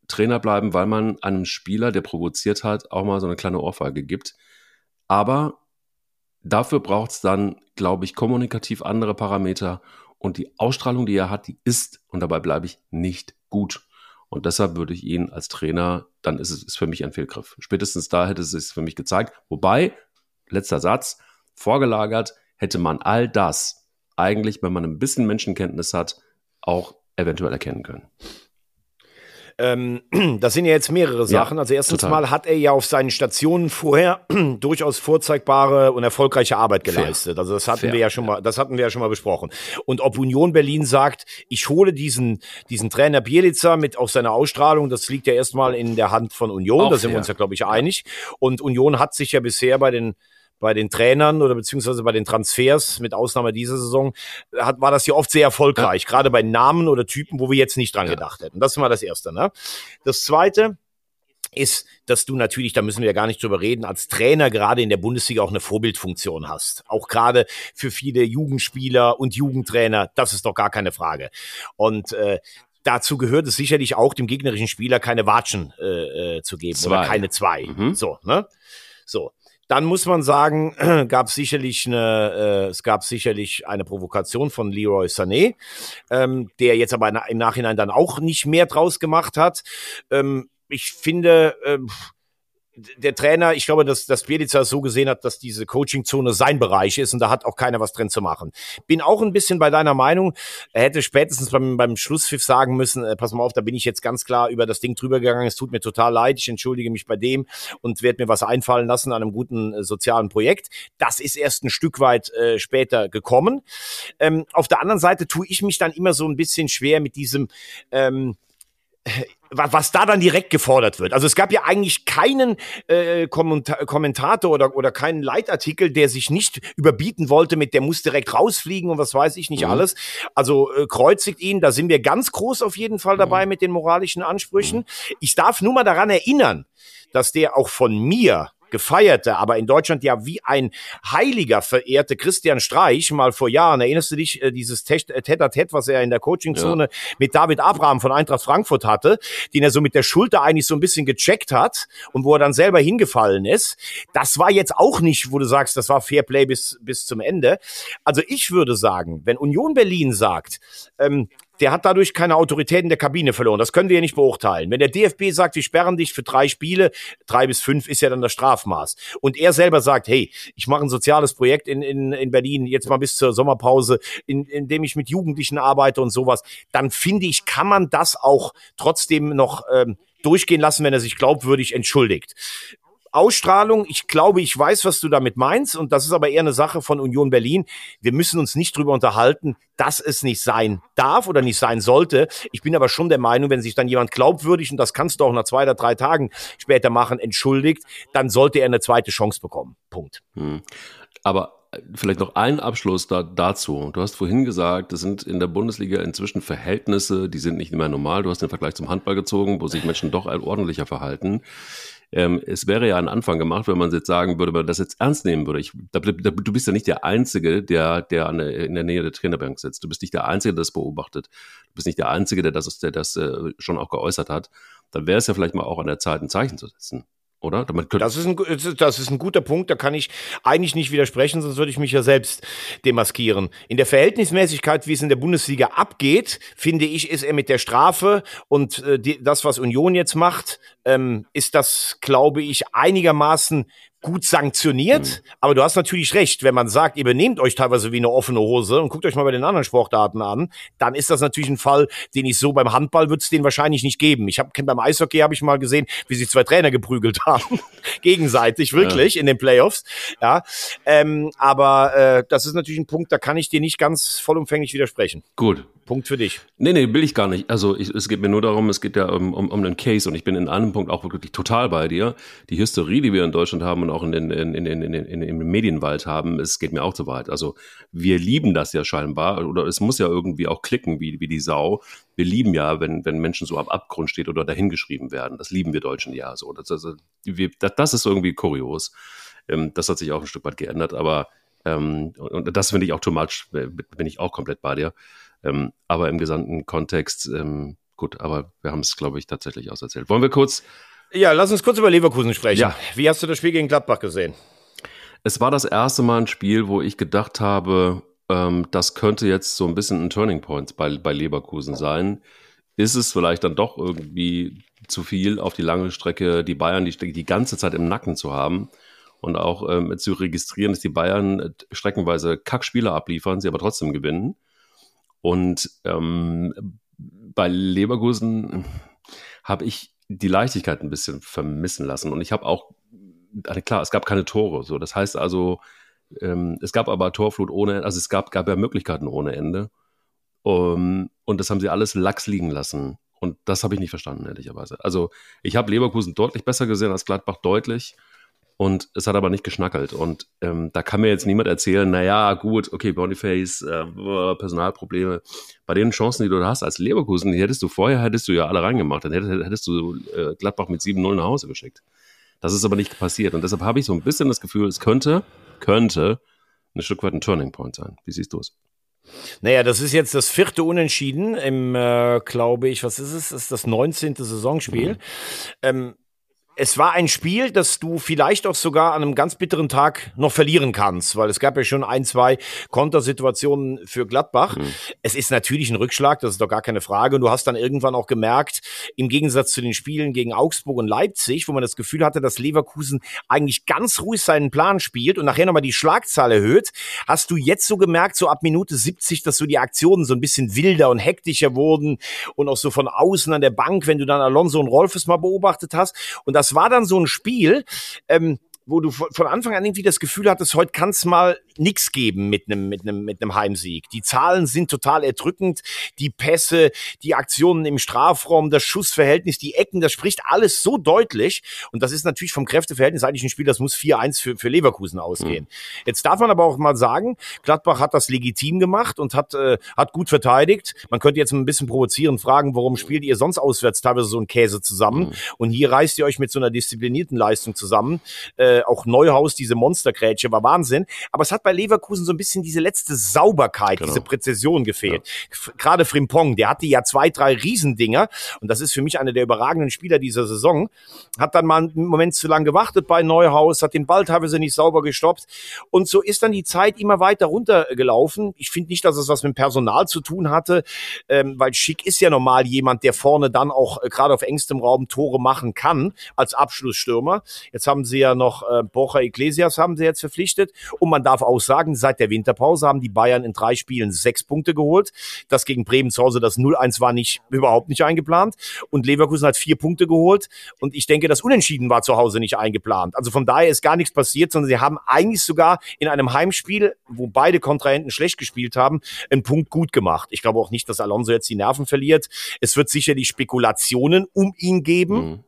Trainer bleiben, weil man einem Spieler, der provoziert hat, auch mal so eine kleine Ohrfeige gibt. Aber dafür braucht es dann, glaube ich, kommunikativ andere Parameter und die Ausstrahlung, die er hat, die ist, und dabei bleibe ich, nicht gut. Und deshalb würde ich ihn als Trainer, dann ist es ist für mich ein Fehlgriff. Spätestens da hätte es sich für mich gezeigt. Wobei, letzter Satz, vorgelagert hätte man all das eigentlich, wenn man ein bisschen Menschenkenntnis hat, auch eventuell erkennen können. Ähm, [clears throat] das sind ja jetzt mehrere Sachen. Ja, also erstens total. mal hat er ja auf seinen Stationen vorher [clears throat] durchaus vorzeigbare und erfolgreiche Arbeit geleistet. Fair. Also das hatten Fair. wir ja schon mal, das hatten wir ja schon mal besprochen. Und ob Union Berlin sagt, ich hole diesen diesen Trainer Bielica mit auf seine Ausstrahlung, das liegt ja erstmal in der Hand von Union. Auch da sind wir uns ja glaube ich einig. Und Union hat sich ja bisher bei den bei den Trainern oder beziehungsweise bei den Transfers, mit Ausnahme dieser Saison, hat, war das ja oft sehr erfolgreich, ja. gerade bei Namen oder Typen, wo wir jetzt nicht dran ja. gedacht hätten. Das mal das Erste. Ne? Das Zweite, ist, dass du natürlich, da müssen wir ja gar nicht drüber reden, als Trainer gerade in der Bundesliga auch eine Vorbildfunktion hast. Auch gerade für viele Jugendspieler und Jugendtrainer, das ist doch gar keine Frage. Und äh, dazu gehört es sicherlich auch, dem gegnerischen Spieler keine Watschen äh, äh, zu geben zwei. oder keine zwei. Mhm. So, ne? So. Dann muss man sagen, [clears throat] gab sicherlich eine, äh, es gab sicherlich eine Provokation von Leroy Sané, ähm, der jetzt aber im Nachhinein dann auch nicht mehr draus gemacht hat. Ähm, ich finde, ähm, der Trainer, ich glaube, dass, dass Bielica so gesehen hat, dass diese Coaching-Zone sein Bereich ist und da hat auch keiner was drin zu machen. Bin auch ein bisschen bei deiner Meinung. Er hätte spätestens beim, beim Schlusspfiff sagen müssen, äh, pass mal auf, da bin ich jetzt ganz klar über das Ding drüber gegangen. Es tut mir total leid. Ich entschuldige mich bei dem und werde mir was einfallen lassen an einem guten äh, sozialen Projekt. Das ist erst ein Stück weit äh, später gekommen. Ähm, auf der anderen Seite tue ich mich dann immer so ein bisschen schwer mit diesem, ähm, was da dann direkt gefordert wird. Also es gab ja eigentlich keinen äh, Kommentator oder, oder keinen Leitartikel, der sich nicht überbieten wollte mit, der muss direkt rausfliegen und was weiß ich nicht mhm. alles. Also äh, kreuzigt ihn, da sind wir ganz groß auf jeden Fall dabei mhm. mit den moralischen Ansprüchen. Mhm. Ich darf nur mal daran erinnern, dass der auch von mir gefeierte, aber in Deutschland ja wie ein Heiliger verehrte Christian Streich mal vor Jahren. Erinnerst du dich, äh, dieses Tete-a-Tete, was er in der Coachingzone ja. mit David Abraham von Eintracht Frankfurt hatte, den er so mit der Schulter eigentlich so ein bisschen gecheckt hat und wo er dann selber hingefallen ist. Das war jetzt auch nicht, wo du sagst, das war Fairplay bis, bis zum Ende. Also ich würde sagen, wenn Union Berlin sagt, ähm, der hat dadurch keine Autorität in der Kabine verloren. Das können wir ja nicht beurteilen. Wenn der DFB sagt, wir sperren dich für drei Spiele, drei bis fünf ist ja dann das Strafmaß. Und er selber sagt, hey, ich mache ein soziales Projekt in, in, in Berlin, jetzt mal bis zur Sommerpause, in, in dem ich mit Jugendlichen arbeite und sowas, dann finde ich, kann man das auch trotzdem noch ähm, durchgehen lassen, wenn er sich glaubwürdig entschuldigt. Ausstrahlung, ich glaube, ich weiß, was du damit meinst, und das ist aber eher eine Sache von Union Berlin. Wir müssen uns nicht drüber unterhalten, dass es nicht sein darf oder nicht sein sollte. Ich bin aber schon der Meinung, wenn sich dann jemand glaubwürdig, und das kannst du auch nach zwei oder drei Tagen später machen, entschuldigt, dann sollte er eine zweite Chance bekommen. Punkt. Hm. Aber äh, vielleicht noch ein Abschluss da, dazu. Du hast vorhin gesagt, das sind in der Bundesliga inzwischen Verhältnisse, die sind nicht mehr normal. Du hast den Vergleich zum Handball gezogen, wo sich Menschen doch ordentlicher verhalten. Ähm, es wäre ja ein Anfang gemacht, wenn man jetzt sagen würde, wenn man das jetzt ernst nehmen würde. Ich, da, da, du bist ja nicht der Einzige, der, der an in der Nähe der Trainerbank sitzt. Du bist nicht der Einzige, der das beobachtet. Du bist nicht der Einzige, der das, der das äh, schon auch geäußert hat. Dann wäre es ja vielleicht mal auch an der Zeit, ein Zeichen zu setzen. oder? das, ist ein, das ist ein guter Punkt, da kann ich eigentlich nicht widersprechen, sonst würde ich mich ja selbst demaskieren. In der Verhältnismäßigkeit, wie es in der Bundesliga abgeht, finde ich, ist er mit der Strafe und äh, die, das, was Union jetzt macht, ähm, ist das, glaube ich, einigermaßen gut sanktioniert. Mhm. Aber du hast natürlich recht, wenn man sagt, ihr benehmt euch teilweise wie eine offene Hose und guckt euch mal bei den anderen Sportarten an, dann ist das natürlich ein Fall, den ich so beim Handball würde es den wahrscheinlich nicht geben. Ich habe beim Eishockey habe ich mal gesehen, wie sich zwei Trainer geprügelt [laughs] haben, gegenseitig wirklich ja. in den Playoffs. Ja, ähm, aber äh, das ist natürlich ein Punkt, da kann ich dir nicht ganz vollumfänglich widersprechen. Gut, Punkt für dich. Nee, nee, will ich gar nicht. Also ich, es geht mir nur darum, es geht ja um, um, um einen Case und ich bin in einem Punkt auch wirklich total bei dir. Die Hysterie, die wir in Deutschland haben und auch in in, in, in, in, in, im Medienwald haben, es geht mir auch zu weit. Also wir lieben das ja scheinbar oder es muss ja irgendwie auch klicken wie, wie die Sau. Wir lieben ja, wenn, wenn Menschen so am Abgrund steht oder dahingeschrieben werden. Das lieben wir Deutschen ja so. Das, das, das ist irgendwie kurios. Ähm, das hat sich auch ein Stück weit geändert, aber ähm, und das finde ich auch too much, bin ich auch komplett bei dir. Ähm, aber im gesamten Kontext, ähm, gut, aber wir haben es, glaube ich, tatsächlich auserzählt. Wollen wir kurz. Ja, lass uns kurz über Leverkusen sprechen. Ja. Wie hast du das Spiel gegen Gladbach gesehen? Es war das erste Mal ein Spiel, wo ich gedacht habe, ähm, das könnte jetzt so ein bisschen ein Turning Point bei, bei Leverkusen sein. Ist es vielleicht dann doch irgendwie zu viel auf die lange Strecke, die Bayern die, die ganze Zeit im Nacken zu haben und auch ähm, zu registrieren, dass die Bayern äh, streckenweise Kackspiele abliefern, sie aber trotzdem gewinnen? Und ähm, bei Leverkusen habe ich die Leichtigkeit ein bisschen vermissen lassen. Und ich habe auch, also klar, es gab keine Tore. So, das heißt also, ähm, es gab aber Torflut ohne, also es gab, gab ja Möglichkeiten ohne Ende. Um, und das haben sie alles lax liegen lassen. Und das habe ich nicht verstanden, ehrlicherweise. Also ich habe Leverkusen deutlich besser gesehen als Gladbach, deutlich. Und es hat aber nicht geschnackelt. Und ähm, da kann mir jetzt niemand erzählen, naja, gut, okay, Boniface, äh, Personalprobleme. Bei den Chancen, die du hast als Leverkusen, die hättest du vorher, hättest du ja alle reingemacht. Dann hättest, hättest du äh, Gladbach mit 7-0 nach Hause geschickt. Das ist aber nicht passiert. Und deshalb habe ich so ein bisschen das Gefühl, es könnte, könnte ein Stück weit ein Turning Point sein. Wie siehst du es? Naja, das ist jetzt das vierte Unentschieden im, äh, glaube ich, was ist es? Das ist das 19. Saisonspiel. Mhm. Ähm, es war ein Spiel, das du vielleicht auch sogar an einem ganz bitteren Tag noch verlieren kannst, weil es gab ja schon ein, zwei Kontersituationen für Gladbach. Mhm. Es ist natürlich ein Rückschlag, das ist doch gar keine Frage. Und du hast dann irgendwann auch gemerkt, im Gegensatz zu den Spielen gegen Augsburg und Leipzig, wo man das Gefühl hatte, dass Leverkusen eigentlich ganz ruhig seinen Plan spielt und nachher nochmal die Schlagzahl erhöht, hast du jetzt so gemerkt, so ab Minute 70, dass so die Aktionen so ein bisschen wilder und hektischer wurden und auch so von außen an der Bank, wenn du dann Alonso und Rolfes mal beobachtet hast. Und das war dann so ein Spiel, ähm, wo du von Anfang an irgendwie das Gefühl hattest, heute kann es mal nichts geben mit einem mit einem mit einem Heimsieg. Die Zahlen sind total erdrückend, die Pässe, die Aktionen im Strafraum, das Schussverhältnis, die Ecken, das spricht alles so deutlich und das ist natürlich vom Kräfteverhältnis eigentlich ein Spiel, das muss 4-1 für, für Leverkusen ausgehen. Mhm. Jetzt darf man aber auch mal sagen, Gladbach hat das legitim gemacht und hat äh, hat gut verteidigt. Man könnte jetzt ein bisschen provozieren fragen, warum spielt ihr sonst auswärts teilweise so ein Käse zusammen mhm. und hier reißt ihr euch mit so einer disziplinierten Leistung zusammen. Äh, auch Neuhaus diese Monstergrätsche war Wahnsinn, aber es hat bei Leverkusen so ein bisschen diese letzte Sauberkeit, genau. diese Präzision gefehlt. Ja. Gerade Frimpong, der hatte ja zwei, drei Riesendinger und das ist für mich einer der überragenden Spieler dieser Saison. Hat dann mal einen Moment zu lang gewartet bei Neuhaus, hat den Ball teilweise nicht sauber gestoppt und so ist dann die Zeit immer weiter runtergelaufen. Ich finde nicht, dass es was mit dem Personal zu tun hatte, ähm, weil Schick ist ja normal jemand, der vorne dann auch äh, gerade auf engstem Raum Tore machen kann als Abschlussstürmer. Jetzt haben sie ja noch äh, Borja Iglesias haben sie jetzt verpflichtet und man darf auch sagen, seit der Winterpause haben die Bayern in drei Spielen sechs Punkte geholt. Das gegen Bremen zu Hause, das 0-1 war nicht, überhaupt nicht eingeplant. Und Leverkusen hat vier Punkte geholt. Und ich denke, das Unentschieden war zu Hause nicht eingeplant. Also von daher ist gar nichts passiert, sondern sie haben eigentlich sogar in einem Heimspiel, wo beide Kontrahenten schlecht gespielt haben, einen Punkt gut gemacht. Ich glaube auch nicht, dass Alonso jetzt die Nerven verliert. Es wird sicherlich Spekulationen um ihn geben. Mhm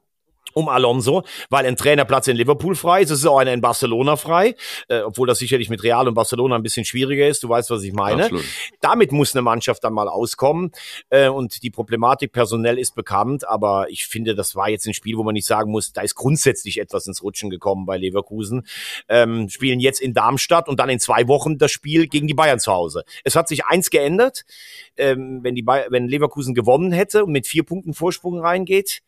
um Alonso, weil ein Trainerplatz in Liverpool frei ist. Es ist auch einer in Barcelona frei, äh, obwohl das sicherlich mit Real und Barcelona ein bisschen schwieriger ist. Du weißt, was ich meine. Absolut. Damit muss eine Mannschaft dann mal auskommen. Äh, und die Problematik personell ist bekannt, aber ich finde, das war jetzt ein Spiel, wo man nicht sagen muss, da ist grundsätzlich etwas ins Rutschen gekommen bei Leverkusen. Ähm, spielen jetzt in Darmstadt und dann in zwei Wochen das Spiel gegen die Bayern zu Hause. Es hat sich eins geändert. Ähm, wenn, die wenn Leverkusen gewonnen hätte und mit vier Punkten Vorsprung reingeht,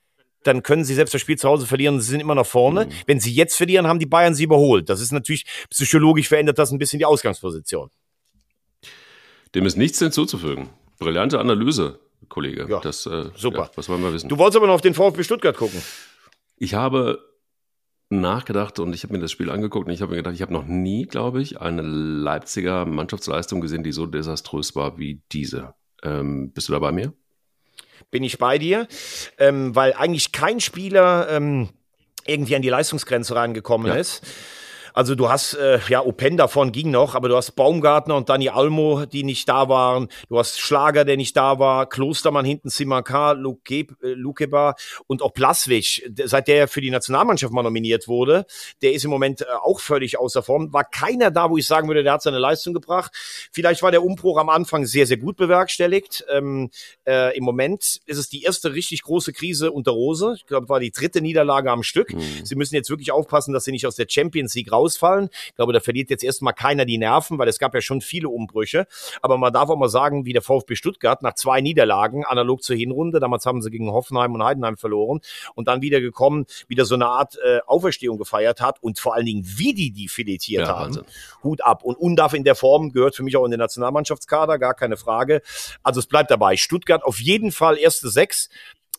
dann können sie selbst das Spiel zu Hause verlieren. Sie sind immer noch vorne. Mhm. Wenn sie jetzt verlieren, haben die Bayern sie überholt. Das ist natürlich psychologisch verändert das ein bisschen die Ausgangsposition. Dem ist nichts hinzuzufügen. Brillante Analyse, Kollege. Ja, das, äh, super. Ja, was wollen wir wissen? Du wolltest aber noch auf den VfB Stuttgart gucken. Ich habe nachgedacht und ich habe mir das Spiel angeguckt und ich habe mir gedacht, ich habe noch nie, glaube ich, eine Leipziger Mannschaftsleistung gesehen, die so desaströs war wie diese. Ähm, bist du da bei mir? Bin ich bei dir, ähm, weil eigentlich kein Spieler ähm, irgendwie an die Leistungsgrenze reingekommen ja. ist. Also du hast, äh, ja, Open davon ging noch, aber du hast Baumgartner und Dani Almo, die nicht da waren. Du hast Schlager, der nicht da war. Klostermann hinten, Simaka, Luke, äh, Lukeba und auch Plaswig, seit der für die Nationalmannschaft mal nominiert wurde. Der ist im Moment äh, auch völlig außer Form. War keiner da, wo ich sagen würde, der hat seine Leistung gebracht. Vielleicht war der Umbruch am Anfang sehr, sehr gut bewerkstelligt. Ähm, äh, Im Moment ist es die erste richtig große Krise unter Rose. Ich glaube, war die dritte Niederlage am Stück. Mhm. Sie müssen jetzt wirklich aufpassen, dass sie nicht aus der Champions League raus ausfallen. Ich glaube, da verliert jetzt erstmal keiner die Nerven, weil es gab ja schon viele Umbrüche. Aber man darf auch mal sagen, wie der VfB Stuttgart nach zwei Niederlagen, analog zur Hinrunde, damals haben sie gegen Hoffenheim und Heidenheim verloren und dann wieder gekommen, wieder so eine Art äh, Auferstehung gefeiert hat und vor allen Dingen, wie die die filetiert ja, haben. Wahnsinn. Hut ab. Und Undarf in der Form gehört für mich auch in den Nationalmannschaftskader, gar keine Frage. Also es bleibt dabei. Stuttgart auf jeden Fall erste sechs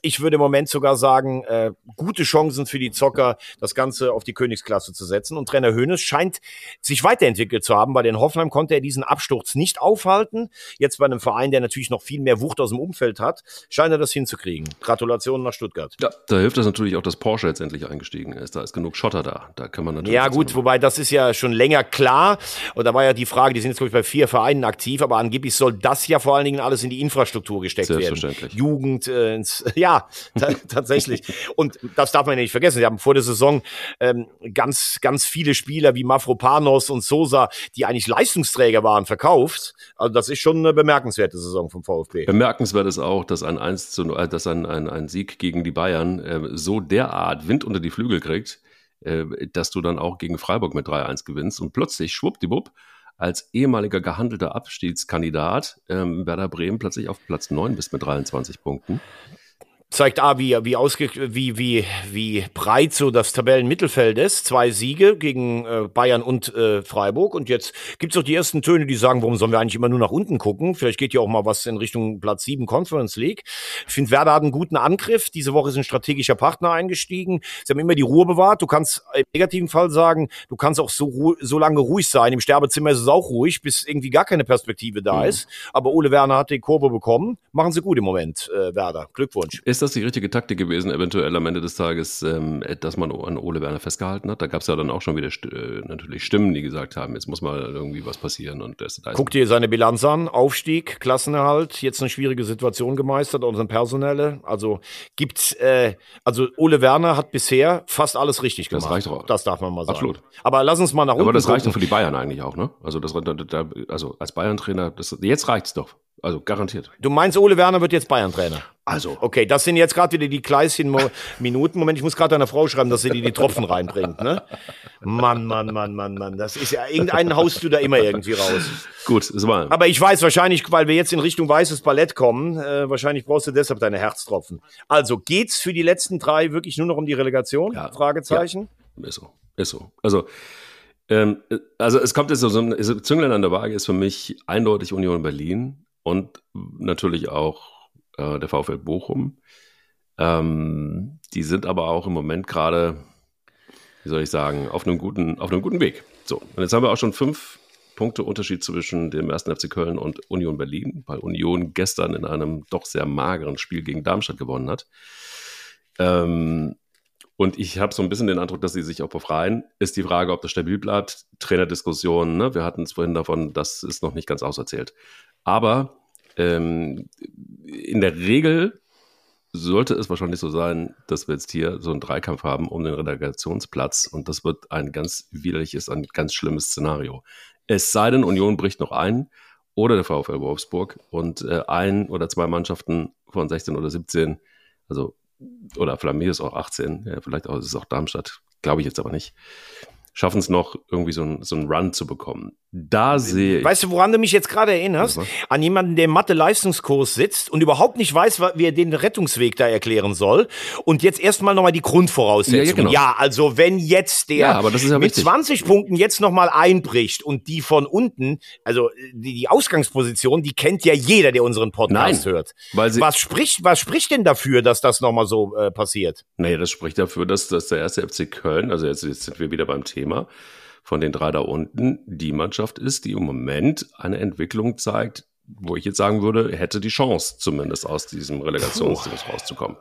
ich würde im Moment sogar sagen, äh, gute Chancen für die Zocker, das Ganze auf die Königsklasse zu setzen. Und Trainer Hoeneß scheint sich weiterentwickelt zu haben. Bei den Hoffenheim konnte er diesen Absturz nicht aufhalten. Jetzt bei einem Verein, der natürlich noch viel mehr Wucht aus dem Umfeld hat, scheint er das hinzukriegen. Gratulationen nach Stuttgart. Ja, da hilft es natürlich auch, dass Porsche jetzt endlich eingestiegen ist. Da ist genug Schotter da. Da kann man natürlich. Ja, gut, wobei das ist ja schon länger klar. Und da war ja die Frage, die sind jetzt, glaube ich, bei vier Vereinen aktiv, aber angeblich soll das ja vor allen Dingen alles in die Infrastruktur gesteckt werden. Jugend, äh, ins, [laughs] ja, tatsächlich. Und das darf man ja nicht vergessen. Sie haben vor der Saison ähm, ganz, ganz viele Spieler wie Mafropanos und Sosa, die eigentlich Leistungsträger waren, verkauft. Also das ist schon eine bemerkenswerte Saison vom VfB. Bemerkenswert ist auch, dass ein 1 zu, äh, dass ein, ein, ein Sieg gegen die Bayern äh, so derart Wind unter die Flügel kriegt, äh, dass du dann auch gegen Freiburg mit 3-1 gewinnst und plötzlich schwuppdiwupp als ehemaliger gehandelter Abstiegskandidat ähm, Werder Bremen plötzlich auf Platz 9 bist mit 23 Punkten zeigt A, wie, wie, ausge, wie, wie, wie breit so das Tabellenmittelfeld ist. Zwei Siege gegen äh, Bayern und äh, Freiburg. Und jetzt gibt's auch die ersten Töne, die sagen, warum sollen wir eigentlich immer nur nach unten gucken? Vielleicht geht ja auch mal was in Richtung Platz 7 Conference League. Ich finde, Werder hat einen guten Angriff. Diese Woche ist ein strategischer Partner eingestiegen. Sie haben immer die Ruhe bewahrt. Du kannst im negativen Fall sagen, du kannst auch so, so lange ruhig sein. Im Sterbezimmer ist es auch ruhig, bis irgendwie gar keine Perspektive da mhm. ist. Aber Ole Werner hat die Kurve bekommen. Machen sie gut im Moment, äh, Werder. Glückwunsch. Ist das die richtige Taktik gewesen, eventuell am Ende des Tages, ähm, dass man an Ole Werner festgehalten hat? Da gab es ja dann auch schon wieder äh, natürlich Stimmen, die gesagt haben, jetzt muss mal irgendwie was passieren. Und das, da Guck dir seine Bilanz an, Aufstieg, Klassenerhalt, jetzt eine schwierige Situation gemeistert, unseren Personelle. Also gibt's, äh, also Ole Werner hat bisher fast alles richtig gemacht. Das reicht auch. Das darf man mal sagen. Absolut. Aber lass uns mal nach unten Aber das reicht doch für die Bayern eigentlich auch, ne? Also das, also als Bayern-Trainer, jetzt reicht's doch. Also garantiert. Du meinst, Ole Werner wird jetzt Bayern-Trainer? Also. Okay, das sind jetzt gerade wieder die Gleischen-Minuten. [laughs] Moment, ich muss gerade deiner Frau schreiben, dass sie dir die Tropfen reinbringt. Ne? Mann, Mann, Mann, Mann, Mann. Das ist ja, irgendeinen haust du da immer irgendwie raus. Gut, ist mal. Aber ich weiß wahrscheinlich, weil wir jetzt in Richtung weißes Ballett kommen, äh, wahrscheinlich brauchst du deshalb deine Herztropfen. Also, geht's für die letzten drei wirklich nur noch um die Relegation? Ja. Fragezeichen? Ja. Ist so. Ist so. Also, ähm, also es kommt jetzt so, so ein Zünglein an der Waage ist für mich eindeutig Union Berlin und natürlich auch äh, der VfL Bochum. Ähm, die sind aber auch im Moment gerade, wie soll ich sagen, auf einem guten, auf einem guten Weg. So, und jetzt haben wir auch schon fünf Punkte Unterschied zwischen dem 1. FC Köln und Union Berlin, weil Union gestern in einem doch sehr mageren Spiel gegen Darmstadt gewonnen hat. Ähm, und ich habe so ein bisschen den Eindruck, dass sie sich auch befreien. Ist die Frage, ob das stabil bleibt. Trainerdiskussion, ne? wir hatten es vorhin davon, das ist noch nicht ganz auserzählt. Aber ähm, in der Regel sollte es wahrscheinlich so sein, dass wir jetzt hier so einen Dreikampf haben um den Redaktionsplatz und das wird ein ganz widerliches, ein ganz schlimmes Szenario. Es sei denn, Union bricht noch ein oder der VfL Wolfsburg und äh, ein oder zwei Mannschaften von 16 oder 17, also oder Flamme ist auch 18, ja, vielleicht auch, ist es auch Darmstadt, glaube ich jetzt aber nicht, schaffen es noch irgendwie so ein, so einen Run zu bekommen. Da sehe ich. Weißt du, woran du mich jetzt gerade erinnerst? Was? An jemanden, der im Mathe-Leistungskurs sitzt und überhaupt nicht weiß, wie er den Rettungsweg da erklären soll. Und jetzt erstmal nochmal die Grundvoraussetzungen. Ja, ja, genau. also wenn jetzt der Ja, ja mit wichtig. 20 Punkten jetzt nochmal einbricht und die von unten, also die, die Ausgangsposition, die kennt ja jeder, der unseren Podcast Nein, hört. was spricht, was spricht denn dafür, dass das nochmal so äh, passiert? Naja, das spricht dafür, dass, dass der erste FC Köln, also jetzt, jetzt sind wir wieder beim Thema, von den drei da unten die Mannschaft ist, die im Moment eine Entwicklung zeigt, wo ich jetzt sagen würde, hätte die Chance, zumindest aus diesem Relegationsding rauszukommen.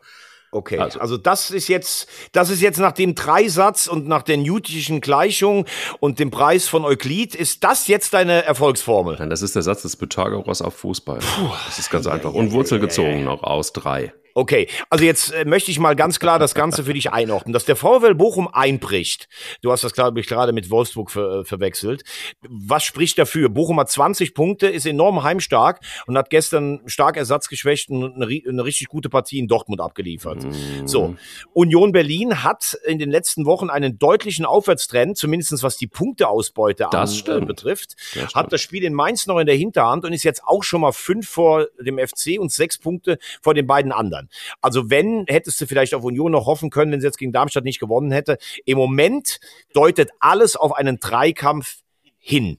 Okay, also. Also. das ist jetzt, das ist jetzt nach dem Dreisatz und nach der newtonischen Gleichung und dem Preis von Euklid, ist das jetzt deine Erfolgsformel? Nein, das ist der Satz des Pythagoras auf Fußball. das ist ganz einfach. Und wurzelgezogen noch aus drei. Okay, also jetzt äh, möchte ich mal ganz klar das Ganze für dich einordnen, dass der VfL Bochum einbricht. Du hast das, glaube ich, gerade mit Wolfsburg ver äh, verwechselt. Was spricht dafür? Bochum hat 20 Punkte, ist enorm heimstark und hat gestern stark ersatzgeschwächt und eine, eine richtig gute Partie in Dortmund abgeliefert. Mhm. So, Union Berlin hat in den letzten Wochen einen deutlichen Aufwärtstrend, zumindest was die Punkteausbeute an, äh, betrifft. Das. Hat das Spiel in Mainz noch in der Hinterhand und ist jetzt auch schon mal fünf vor dem FC und sechs Punkte vor den beiden anderen. Also wenn, hättest du vielleicht auf Union noch hoffen können, wenn sie jetzt gegen Darmstadt nicht gewonnen hätte. Im Moment deutet alles auf einen Dreikampf hin.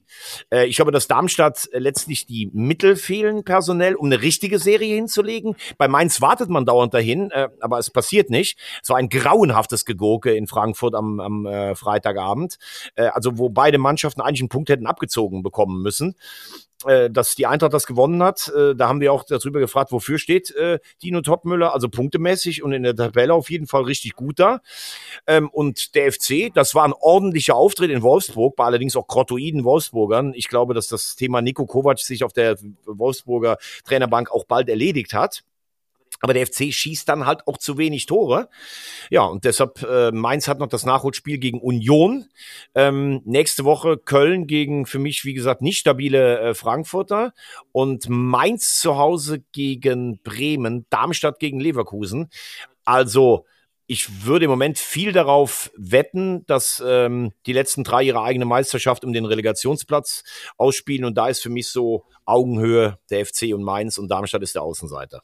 Äh, ich glaube, dass Darmstadt äh, letztlich die Mittel fehlen personell, um eine richtige Serie hinzulegen. Bei Mainz wartet man dauernd dahin, äh, aber es passiert nicht. Es war ein grauenhaftes Gegurke in Frankfurt am, am Freitagabend. Also wo beide Mannschaften eigentlich einen Punkt hätten abgezogen bekommen müssen äh, dass die Eintracht das gewonnen hat. Äh, da haben wir auch darüber gefragt, wofür steht äh, Dino Topmüller, also punktemäßig und in der Tabelle auf jeden Fall richtig gut da. Ähm, und der FC, das war ein ordentlicher Auftritt in Wolfsburg, bei allerdings auch grottoiden Wolfsburgern. Ich glaube, dass das Thema Nico Kovac sich auf der Wolfsburger Trainerbank auch bald erledigt hat. Aber der FC schießt dann halt auch zu wenig Tore. Ja, und deshalb, äh, Mainz hat noch das Nachholspiel gegen Union. Ähm, nächste Woche Köln gegen für mich, wie gesagt, nicht stabile äh, Frankfurter. Und Mainz zu Hause gegen Bremen, Darmstadt gegen Leverkusen. Also, ich würde im Moment viel darauf wetten, dass ähm, die letzten drei ihre eigene Meisterschaft um den Relegationsplatz ausspielen. Und da ist für mich so Augenhöhe der FC und Mainz und Darmstadt ist der Außenseiter.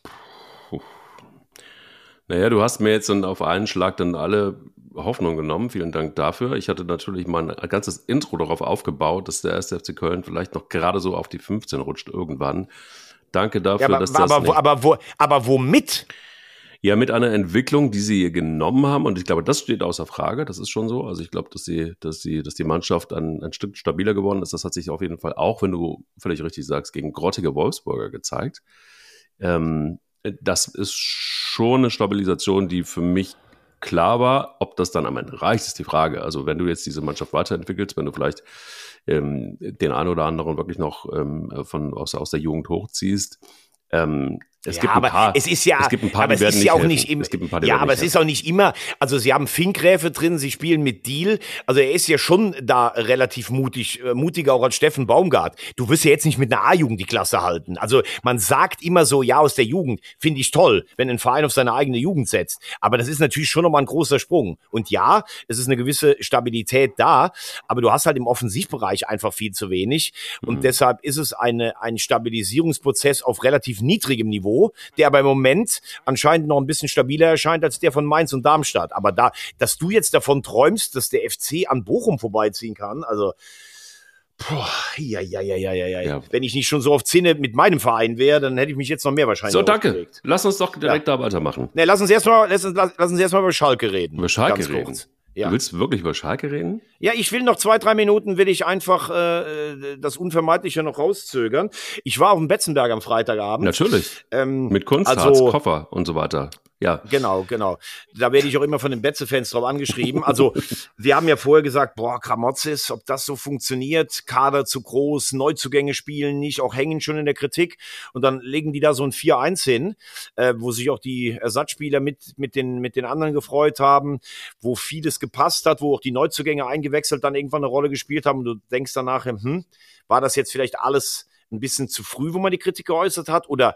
Naja, du hast mir jetzt dann auf einen Schlag dann alle Hoffnung genommen. Vielen Dank dafür. Ich hatte natürlich mein ganzes Intro darauf aufgebaut, dass der erste FC Köln vielleicht noch gerade so auf die 15 rutscht irgendwann. Danke dafür, Ja, aber, dass das aber, nicht wo, aber, wo, aber womit? Ja, mit einer Entwicklung, die sie genommen haben, und ich glaube, das steht außer Frage, das ist schon so. Also ich glaube, dass sie, dass sie, dass die Mannschaft ein, ein Stück stabiler geworden ist. Das hat sich auf jeden Fall auch, wenn du völlig richtig sagst, gegen grottige Wolfsburger gezeigt. Ähm, das ist schon eine Stabilisation, die für mich klar war. Ob das dann am Ende reicht, ist die Frage. Also wenn du jetzt diese Mannschaft weiterentwickelst, wenn du vielleicht ähm, den einen oder anderen wirklich noch ähm, von, aus, aus der Jugend hochziehst, ähm, es ja, gibt ein paar, es ist ja, es gibt ein paar, aber die es ist ja auch helfen. nicht immer, Es gibt ein paar, die ja, aber es ist auch nicht immer, also sie haben Finkgräfe drin, sie spielen mit Deal, also er ist ja schon da relativ mutig, äh, mutiger auch als Steffen Baumgart. Du wirst ja jetzt nicht mit einer A-Jugend die Klasse halten. Also man sagt immer so, ja, aus der Jugend, finde ich toll, wenn ein Verein auf seine eigene Jugend setzt. Aber das ist natürlich schon nochmal ein großer Sprung. Und ja, es ist eine gewisse Stabilität da, aber du hast halt im Offensivbereich einfach viel zu wenig. Und Mhm. deshalb ist es eine, ein Stabilisierungsprozess auf relativ niedrigem Niveau, der aber im Moment anscheinend noch ein bisschen stabiler erscheint als der von Mainz und Darmstadt. Aber da, dass du jetzt davon träumst, dass der FC an Bochum vorbeiziehen kann, also Puh, ja, ja, ja, ja, ja, ja. Ja. Wenn ich nicht schon so auf Zinne mit meinem Verein wäre, dann hätte ich mich jetzt noch mehr wahrscheinlich So, danke. aufgeregt. Lass uns doch direkt da weitermachen. Ne, lass uns erstmal, lass uns, lass, lass uns erstmal über Schalke reden. Über Schalke reden. kurz. Ja. Du willst wirklich über Schalke reden? Ja, ich will noch zwei, drei Minuten, will ich einfach äh, das Unvermeidliche noch rauszögern. Ich war auf dem Betzenberg am Freitagabend. Natürlich. Ähm, Mit Kunstharz, also- Koffer und so weiter. Ja. Genau, genau. Da werde ich auch immer von den Betze-Fans drauf angeschrieben. Also, wir haben ja vorher gesagt, boah, Kramotzis, ob das so funktioniert, Kader zu groß, Neuzugänge spielen nicht, auch hängen schon in der Kritik. Und dann legen die da so ein 4-1 hin, äh, wo sich auch die Ersatzspieler mit, mit, den, mit den anderen gefreut haben, wo vieles gepasst hat, wo auch die Neuzugänge eingewechselt dann irgendwann eine Rolle gespielt haben. Und du denkst danach, hm, war das jetzt vielleicht alles ein bisschen zu früh, wo man die Kritik geäußert hat? Oder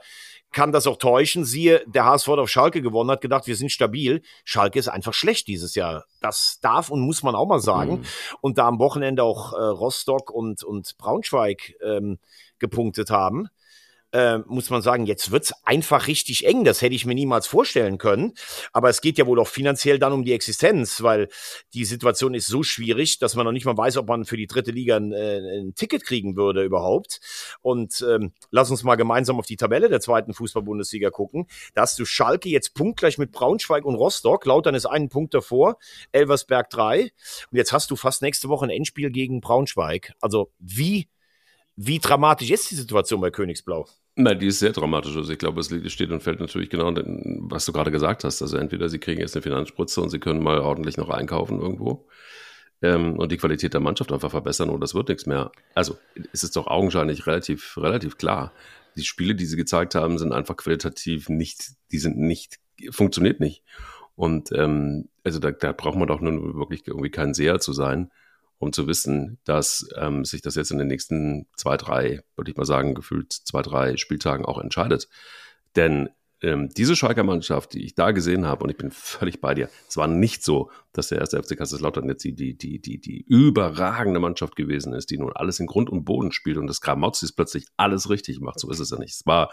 kann das auch täuschen? Siehe, der HSV auf Schalke gewonnen, hat gedacht, wir sind stabil. Schalke ist einfach schlecht dieses Jahr. Das darf und muss man auch mal sagen. Mhm. Und da am Wochenende auch äh, Rostock und, und Braunschweig ähm, gepunktet haben äh, muss man sagen, jetzt wird's einfach richtig eng. Das hätte ich mir niemals vorstellen können. Aber es geht ja wohl auch finanziell dann um die Existenz, weil die Situation ist so schwierig, dass man noch nicht mal weiß, ob man für die dritte Liga ein, äh, ein Ticket kriegen würde überhaupt. Und ähm, lass uns mal gemeinsam auf die Tabelle der zweiten Fußball-Bundesliga gucken. Da hast du Schalke jetzt punktgleich mit Braunschweig und Rostock. Lautern ist einen Punkt davor, Elversberg drei. Und jetzt hast du fast nächste Woche ein Endspiel gegen Braunschweig. Also wie wie dramatisch ist die Situation bei Königsblau? Na, die ist sehr dramatisch. Also ich glaube, es steht und fällt natürlich genau, was du gerade gesagt hast. Also entweder sie kriegen jetzt eine Finanzspritze und sie können mal ordentlich noch einkaufen irgendwo ähm, und die Qualität der Mannschaft einfach verbessern oder es wird nichts mehr. Also es ist doch augenscheinlich relativ, relativ klar. Die Spiele, die sie gezeigt haben, sind einfach qualitativ nicht, die sind nicht, funktioniert nicht. Und ähm, also da, da braucht man doch nun wirklich irgendwie kein Seher zu sein um zu wissen, dass ähm, sich das jetzt in den nächsten zwei, drei, würde ich mal sagen, gefühlt zwei, drei Spieltagen auch entscheidet. Denn ähm, diese Schalker Mannschaft, die ich da gesehen habe, und ich bin völlig bei dir, es war nicht so, dass der erste FC Kaiserslautern jetzt die, die, die, die, die überragende Mannschaft gewesen ist, die nun alles in Grund und Boden spielt und das Gramozis plötzlich alles richtig macht. So ist es ja nicht. Es war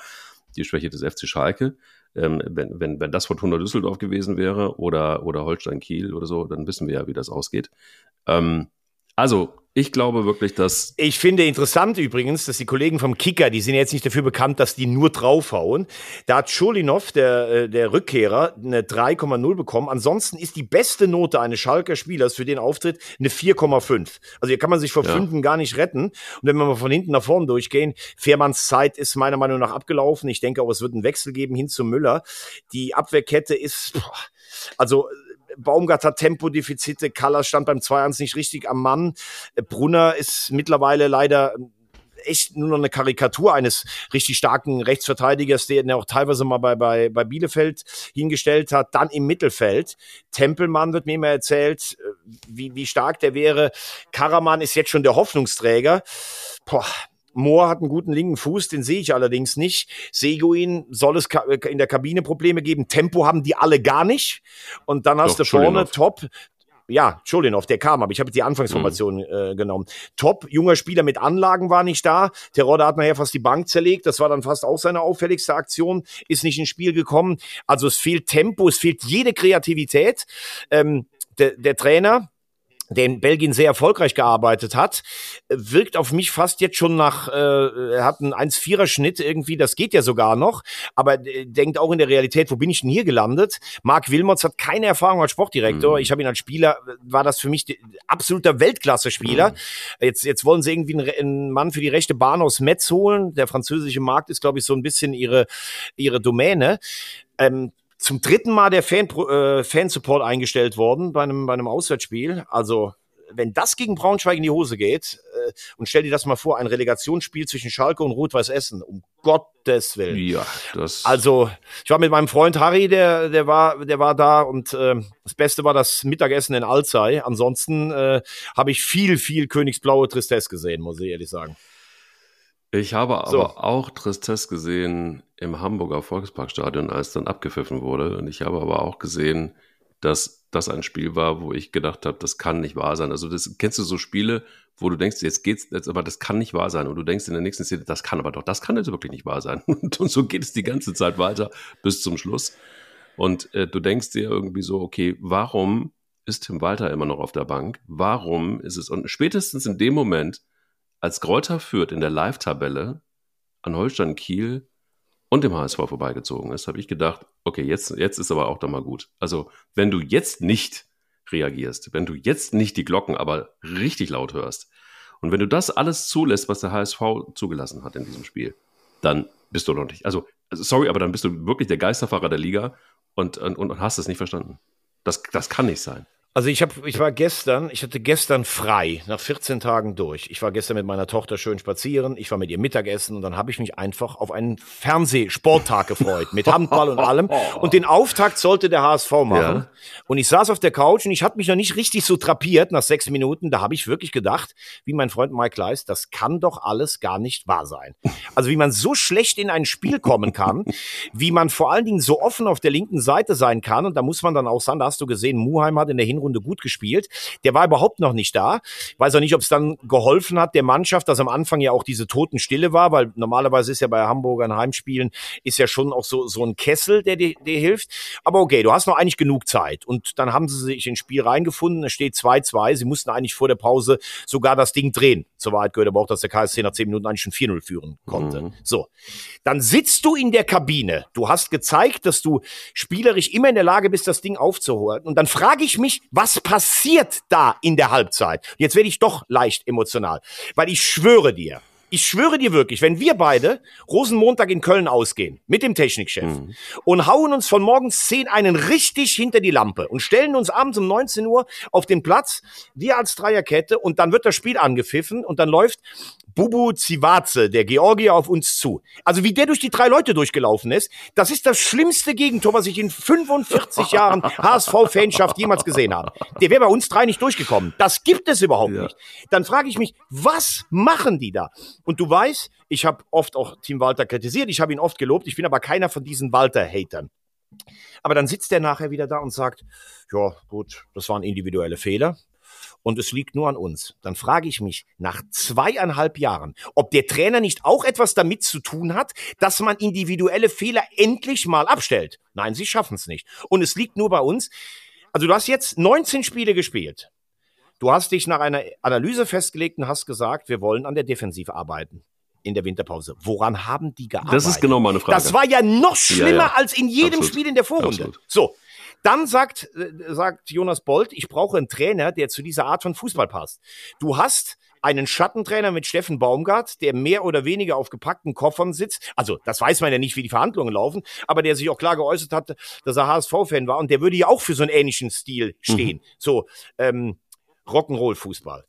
die Schwäche des FC Schalke. Ähm, wenn, wenn, wenn das Fortuna Düsseldorf gewesen wäre oder, oder Holstein Kiel oder so, dann wissen wir ja, wie das ausgeht. Ähm, also, ich glaube wirklich, dass. Ich finde interessant übrigens, dass die Kollegen vom Kicker, die sind jetzt nicht dafür bekannt, dass die nur draufhauen. Da hat Schulinov, der, äh, der Rückkehrer, eine 3,0 bekommen. Ansonsten ist die beste Note eines Schalker Spielers für den Auftritt eine 4,5. Also hier kann man sich vor ja. Fünften gar nicht retten. Und wenn wir mal von hinten nach vorne durchgehen, Fährmanns Zeit ist meiner Meinung nach abgelaufen. Ich denke auch, es wird einen Wechsel geben hin zu Müller. Die Abwehrkette ist, also Baumgart hat Tempodefizite, Kallas stand beim 2-1 nicht richtig am Mann. Brunner ist mittlerweile leider echt nur noch eine Karikatur eines richtig starken Rechtsverteidigers, der auch teilweise mal bei, bei, bei Bielefeld hingestellt hat. Dann im Mittelfeld. Tempelmann wird mir immer erzählt, wie, wie stark der wäre. Karaman ist jetzt schon der Hoffnungsträger. Boah, Moore hat einen guten linken Fuß, den sehe ich allerdings nicht. Seguin soll es in der Kabine Probleme geben. Tempo haben die alle gar nicht. Und dann hast Doch, du vorne top. Ja, Schulinov, der kam, aber ich habe die Anfangsformation mhm. äh, genommen. Top, junger Spieler mit Anlagen war nicht da. Terodde hat nachher fast die Bank zerlegt. Das war dann fast auch seine auffälligste Aktion. Ist nicht ins Spiel gekommen. Also es fehlt Tempo, es fehlt jede Kreativität. Ähm, der, der Trainer, der in Belgien sehr erfolgreich gearbeitet hat, wirkt auf mich fast jetzt schon nach, äh, er hat einen 1-4er Schnitt irgendwie, das geht ja sogar noch, aber äh, denkt auch in der Realität, wo bin ich denn hier gelandet? Marc Wilmots hat keine Erfahrung als Sportdirektor, mhm. ich habe ihn als Spieler, war das für mich absoluter Weltklasse-Spieler. Mhm. Jetzt, jetzt wollen sie irgendwie einen, einen, Mann für die rechte Bahn aus Metz holen, der französische Markt ist, glaube ich, so ein bisschen ihre, ihre Domäne. Ähm, zum dritten Mal der Fan, äh, Fansupport eingestellt worden bei einem, bei einem Auswärtsspiel. Also, wenn das gegen Braunschweig in die Hose geht, äh, und stell dir das mal vor, ein Relegationsspiel zwischen Schalke und Rot-Weiß Essen, um Gottes Willen. Ja, das. Also, ich war mit meinem Freund Harry, der, der war, der war da und äh, das Beste war das Mittagessen in Alzey. Ansonsten äh, habe ich viel, viel Königsblaue Tristesse gesehen, muss ich ehrlich sagen. Ich habe aber so. auch Tristesse gesehen im Hamburger Volksparkstadion, als dann abgepfiffen wurde. Und ich habe aber auch gesehen, dass das ein Spiel war, wo ich gedacht habe, das kann nicht wahr sein. Also das kennst du so Spiele, wo du denkst, jetzt geht's, jetzt, aber das kann nicht wahr sein. Und du denkst in der nächsten Szene, das kann aber doch, das kann jetzt wirklich nicht wahr sein. [laughs] Und, und so geht es die ganze Zeit weiter bis zum Schluss. Und äh, du denkst dir irgendwie so, okay, warum ist Tim Walter immer noch auf der Bank? Warum ist es? Und spätestens in dem Moment, als Greuther Fürth in der Live-Tabelle an Holstein Kiel und dem HSV vorbeigezogen ist, habe ich gedacht, okay, jetzt, jetzt ist aber auch da mal gut. Also, wenn du jetzt nicht reagierst, wenn du jetzt nicht die Glocken aber richtig laut hörst und wenn du das alles zulässt, was der HSV zugelassen hat in diesem Spiel, dann bist du noch nicht. Also, sorry, aber dann bist du wirklich der Geisterfahrer der Liga und, und, und hast es nicht verstanden. Das, das kann nicht sein. Also ich habe, ich war gestern, ich hatte gestern frei, nach 14 Tagen durch. Ich war gestern mit meiner Tochter schön spazieren, ich war mit ihr Mittagessen und dann habe ich mich einfach auf einen Fernsehsporttag gefreut, mit Handball und allem. [laughs] Und den Auftakt sollte der HSV machen. Ja. Und ich saß auf der Couch und ich hatte mich noch nicht richtig so trapiert nach sechs Minuten. Da habe ich wirklich gedacht, wie mein Freund Mike Leis, das kann doch alles gar nicht wahr sein. Also wie man so schlecht in ein Spiel kommen kann, wie man vor allen Dingen so offen auf der linken Seite sein kann. Und da muss man dann auch sagen, da hast du gesehen, Muheim hat in der Hinrunde Hinrunde gut gespielt. Der war überhaupt noch nicht da. Weiß auch nicht, ob es dann geholfen hat der Mannschaft, dass am Anfang ja auch diese Totenstille war, weil normalerweise ist ja bei Hamburgern Heimspielen ist ja schon auch so, so ein Kessel, der dir, dir hilft. Aber okay, du hast noch eigentlich genug Zeit. Und dann haben sie sich ins Spiel reingefunden. Es steht 2-2. Sie mussten eigentlich vor der Pause sogar das Ding drehen. Zur Wahrheit gehört aber auch, dass der KSC nach 10 Minuten eigentlich schon 4-0 führen konnte. Mhm. So. Dann sitzt du in der Kabine. Du hast gezeigt, dass du spielerisch immer in der Lage bist, das Ding aufzuholen. Und dann frage ich mich, was passiert da in der Halbzeit? Jetzt werde ich doch leicht emotional, weil ich schwöre dir, ich schwöre dir wirklich, wenn wir beide Rosenmontag in Köln ausgehen mit dem Technikchef mhm. und hauen uns von morgens 10 einen richtig hinter die Lampe und stellen uns abends um 19 Uhr auf den Platz, wir als Dreierkette und dann wird das Spiel angepfiffen und dann läuft Bubu Zivaze, der Georgier, auf uns zu. Also wie der durch die drei Leute durchgelaufen ist, das ist das schlimmste Gegentor, was ich in 45 [laughs] Jahren HSV-Fanschaft jemals gesehen habe. Der wäre bei uns drei nicht durchgekommen. Das gibt es überhaupt ja. nicht. Dann frage ich mich, was machen die da? Und du weißt, ich habe oft auch Team Walter kritisiert, ich habe ihn oft gelobt, ich bin aber keiner von diesen Walter-Hatern. Aber dann sitzt der nachher wieder da und sagt, ja gut, das waren individuelle Fehler und es liegt nur an uns. Dann frage ich mich nach zweieinhalb Jahren, ob der Trainer nicht auch etwas damit zu tun hat, dass man individuelle Fehler endlich mal abstellt. Nein, sie schaffen es nicht. Und es liegt nur bei uns. Also du hast jetzt 19 Spiele gespielt. Du hast dich nach einer Analyse festgelegt und hast gesagt, wir wollen an der Defensive arbeiten in der Winterpause. Woran haben die gearbeitet? Das ist genau meine Frage. Das war ja noch schlimmer ja, ja. als in jedem Absolut. Spiel in der Vorrunde. Absolut. So. Dann sagt, äh, sagt Jonas Bolt, ich brauche einen Trainer, der zu dieser Art von Fußball passt. Du hast einen Schattentrainer mit Steffen Baumgart, der mehr oder weniger auf gepackten Koffern sitzt. Also, das weiß man ja nicht, wie die Verhandlungen laufen, aber der sich auch klar geäußert hat, dass er HSV-Fan war und der würde ja auch für so einen ähnlichen Stil stehen. Mhm. So, ähm, Rock'n'Roll-Fußball.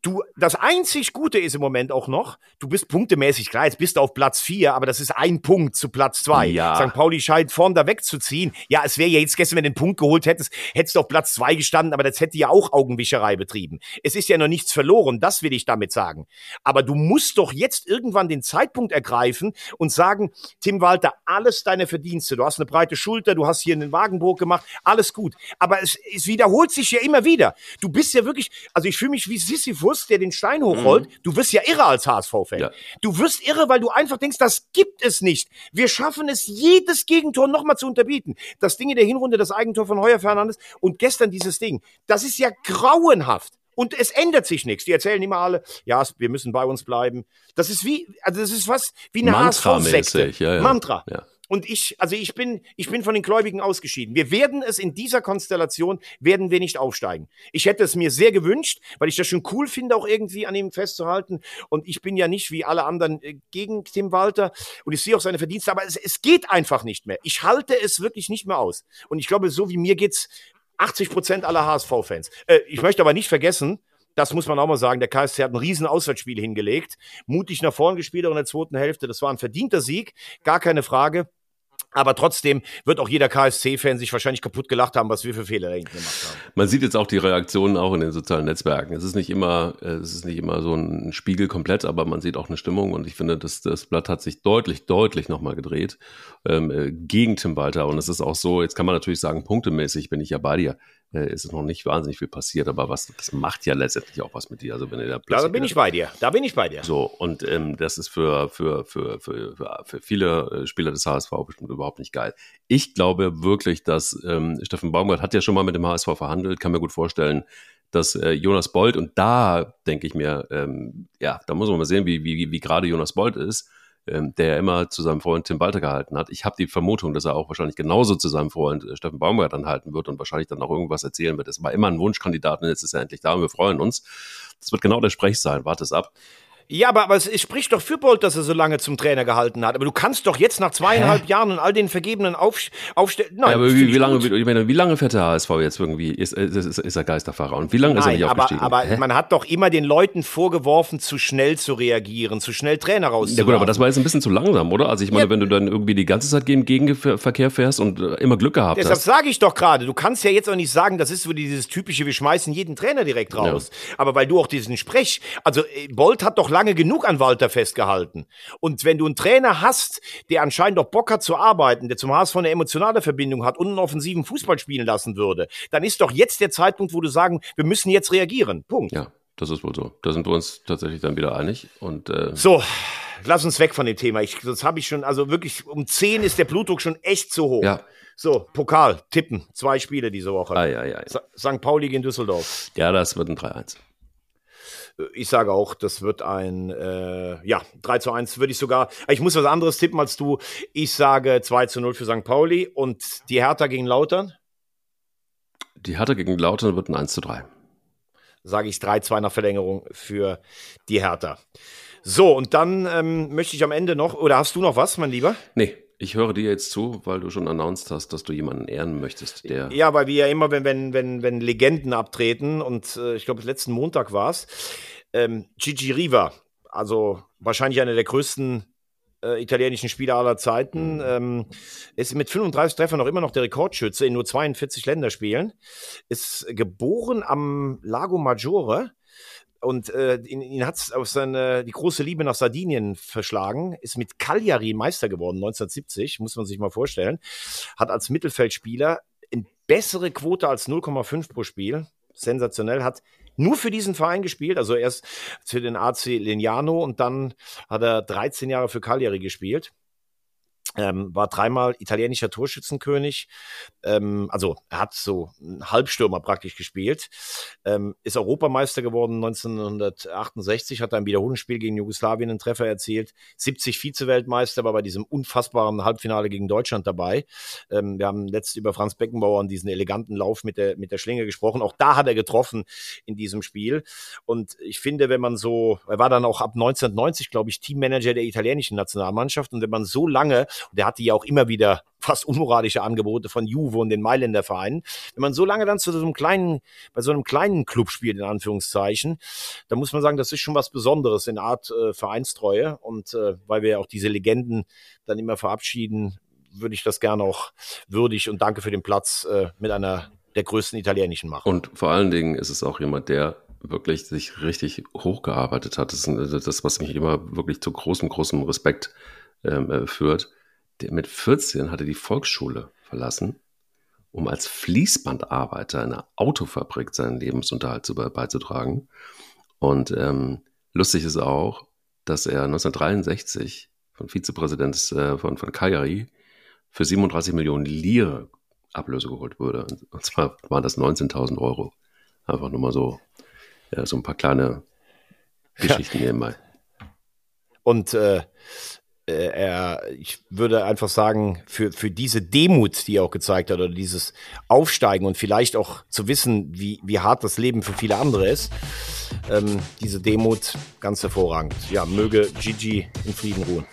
Du, das einzig Gute ist im Moment auch noch, du bist punktemäßig, klar, jetzt bist du auf Platz vier, aber das ist ein Punkt zu Platz zwei. Ja. St. Pauli scheint vorn da wegzuziehen. Ja, es wäre ja jetzt gestern, wenn du den Punkt geholt hättest, hättest du auf Platz zwei gestanden, aber das hätte ja auch Augenwischerei betrieben. Es ist ja noch nichts verloren, das will ich damit sagen. Aber du musst doch jetzt irgendwann den Zeitpunkt ergreifen und sagen, Tim Walter, alles deine Verdienste. Du hast eine breite Schulter, du hast hier einen Wagenburg gemacht, alles gut. Aber es, es wiederholt sich ja immer wieder. Du bist ja wirklich, also ich fühle mich wie Sisyphus, Bus, der den Stein hochrollt, mhm. du wirst ja irre als HSV-Fan. Ja. Du wirst irre, weil du einfach denkst, das gibt es nicht. Wir schaffen es, jedes Gegentor nochmal zu unterbieten. Das Ding in der Hinrunde, das Eigentor von Heuer Fernandes und gestern dieses Ding. Das ist ja grauenhaft. Und es ändert sich nichts. Die erzählen immer alle, ja, wir müssen bei uns bleiben. Das ist wie, also das ist was wie eine HSV-Sekte. Ja, ja. Mantra. Ja. Und ich, also ich bin, ich bin von den Gläubigen ausgeschieden. Wir werden es in dieser Konstellation, werden wir nicht aufsteigen. Ich hätte es mir sehr gewünscht, weil ich das schon cool finde, auch irgendwie an ihm festzuhalten. Und ich bin ja nicht wie alle anderen äh, gegen Tim Walter und ich sehe auch seine Verdienste, aber es, es geht einfach nicht mehr. Ich halte es wirklich nicht mehr aus. Und ich glaube, so wie mir geht's 80 Prozent aller HSV-Fans. Äh, ich möchte aber nicht vergessen, das muss man auch mal sagen. Der KSC hat ein riesen Auswärtsspiel hingelegt, mutig nach vorn gespielt auch in der zweiten Hälfte. Das war ein verdienter Sieg, gar keine Frage. Aber trotzdem wird auch jeder KSC-Fan sich wahrscheinlich kaputt gelacht haben, was wir für Fehler hinten gemacht haben. Man sieht jetzt auch die Reaktionen auch in den sozialen Netzwerken. Es ist nicht immer, äh, es ist nicht immer so ein Spiegel komplett, aber man sieht auch eine Stimmung und ich finde, das, das Blatt hat sich deutlich, deutlich nochmal gedreht ähm, äh, gegen Tim Walter. Und es ist auch so, jetzt kann man natürlich sagen, punktemäßig bin ich ja bei dir äh, ist es noch nicht wahnsinnig viel passiert, aber was, das macht ja letztendlich auch was mit dir. Also wenn ihr da da bin ich bei dir. Da bin ich bei dir. So, und ähm, das ist für, für, für, für, für viele äh, Spieler des HSV bestimmt überhaupt nicht geil. Ich glaube wirklich, dass ähm, Steffen Baumgart hat ja schon mal mit dem HSV verhandelt, kann mir gut vorstellen, dass äh, Jonas Bold, und da denke ich mir, ähm, ja, da muss man mal sehen, wie, wie, wie gerade Jonas Bold ist ähm, der immer zu seinem Freund Tim Walter gehalten hat. Ich habe die Vermutung, dass er auch wahrscheinlich genauso zu seinem Freund äh, Steffen Baumgart dann halten wird und wahrscheinlich dann auch irgendwas erzählen wird. Es war immer ein Wunschkandidat und jetzt ist er endlich da und wir freuen uns. Das wird genau der Sprech sein. Warte es ab. Ja, aber, aber es, es spricht doch für Bolt, dass er so lange zum Trainer gehalten hat. Aber du kannst doch jetzt nach zweieinhalb Hä? Jahren und all den vergebenen Auf, Aufstellen. Nein, ja, aber wie, wie lange, wie, wie lange fährt der HSV jetzt irgendwie? Ist, ist, ist, ist er Geisterfahrer? Und wie lange Nein, ist er nicht aber, aufgestiegen? Aber Hä? man hat doch immer den Leuten vorgeworfen, zu schnell zu reagieren, zu schnell Trainer rauszuholen. Ja gut, aber das war jetzt ein bisschen zu langsam, oder? Also ich meine, ja. wenn du dann irgendwie die ganze Zeit gegen Gegenverkehr fährst und äh, immer Glück gehabt Deshalb hast. Deshalb sage ich doch gerade, du kannst ja jetzt auch nicht sagen, das ist so dieses typische, wir schmeißen jeden Trainer direkt raus. Ja. Aber weil du auch diesen Sprech, also äh, Bolt hat doch lange genug an Walter festgehalten. Und wenn du einen Trainer hast, der anscheinend auch Bock hat zu arbeiten, der zum HSV eine emotionale Verbindung hat und einen offensiven Fußball spielen lassen würde, dann ist doch jetzt der Zeitpunkt, wo du sagen, wir müssen jetzt reagieren. Punkt. Ja, das ist wohl so. Da sind wir uns tatsächlich dann wieder einig. Und, äh so, lass uns weg von dem Thema. Ich, das habe ich schon, also wirklich um 10 ist der Blutdruck schon echt zu hoch. Ja. So, Pokal, tippen. Zwei Spiele diese Woche. Ah, ja, ja, ja. St. Pauli gegen Düsseldorf. Ja, das wird ein 3-1. Ich sage auch, das wird ein, äh, ja, 3 zu 1 würde ich sogar, ich muss was anderes tippen als du. Ich sage 2 zu 0 für St. Pauli und die Hertha gegen Lautern? Die Hertha gegen Lautern wird ein 1 zu 3. Sage ich 3-2 nach Verlängerung für die Hertha. So, und dann ähm, möchte ich am Ende noch, oder hast du noch was, mein Lieber? Nee, ich höre dir jetzt zu, weil du schon announced hast, dass du jemanden ehren möchtest, der. Ja, weil wir ja immer, wenn, wenn, wenn, wenn Legenden abtreten, und äh, ich glaube, letzten Montag war es, ähm, Gigi Riva, also wahrscheinlich einer der größten äh, italienischen Spieler aller Zeiten, mhm. ähm, ist mit 35 Treffern noch immer noch der Rekordschütze in nur 42 Länderspielen, ist geboren am Lago Maggiore und äh, ihn, ihn hat es auf seine die große Liebe nach Sardinien verschlagen, ist mit Cagliari Meister geworden 1970, muss man sich mal vorstellen. Hat als Mittelfeldspieler eine bessere Quote als 0,5 pro Spiel. Sensationell, hat nur für diesen Verein gespielt, also erst für den AC Lignano und dann hat er 13 Jahre für Cagliari gespielt. Ähm, war dreimal italienischer Torschützenkönig. Ähm, also er hat so einen Halbstürmer praktisch gespielt. Ähm, ist Europameister geworden 1968, hat ein Wiederholungsspiel gegen Jugoslawien einen Treffer erzielt. 70 Vize-Weltmeister, war bei diesem unfassbaren Halbfinale gegen Deutschland dabei. Ähm, wir haben letzt über Franz Beckenbauer und diesen eleganten Lauf mit der, mit der Schlinge gesprochen. Auch da hat er getroffen in diesem Spiel. Und ich finde, wenn man so, er war dann auch ab 1990, glaube ich, Teammanager der italienischen Nationalmannschaft. Und wenn man so lange der hatte ja auch immer wieder [laughs] fast unmoralische Angebote von Juve und den Mailänder Vereinen. Wenn man so lange dann zu so einem kleinen, bei so einem kleinen Club spielt, in Anführungszeichen, dann muss man sagen, das ist schon was Besonderes in Art äh, Vereinstreue. Und äh, weil wir auch diese Legenden dann immer verabschieden, würde ich das gerne auch würdig und danke für den Platz äh, mit einer der größten italienischen machen. Und vor allen Dingen ist es auch jemand, der wirklich sich richtig hochgearbeitet hat. Das ist das, was mich immer wirklich zu großem, großem Respekt ähm, äh, führt der mit 14 hatte die Volksschule verlassen, um als Fließbandarbeiter in einer Autofabrik seinen Lebensunterhalt zu, beizutragen. Und ähm, lustig ist auch, dass er 1963 von Vizepräsident äh, von, von Cagliari für 37 Millionen Lire Ablöse geholt wurde. Und zwar waren das 19.000 Euro. Einfach nur mal so, ja, so ein paar kleine Geschichten ja. nebenbei. Und äh, äh, er, ich würde einfach sagen, für, für diese Demut, die er auch gezeigt hat, oder dieses Aufsteigen und vielleicht auch zu wissen, wie, wie hart das Leben für viele andere ist, ähm, diese Demut ganz hervorragend. Ja, möge Gigi in Frieden ruhen.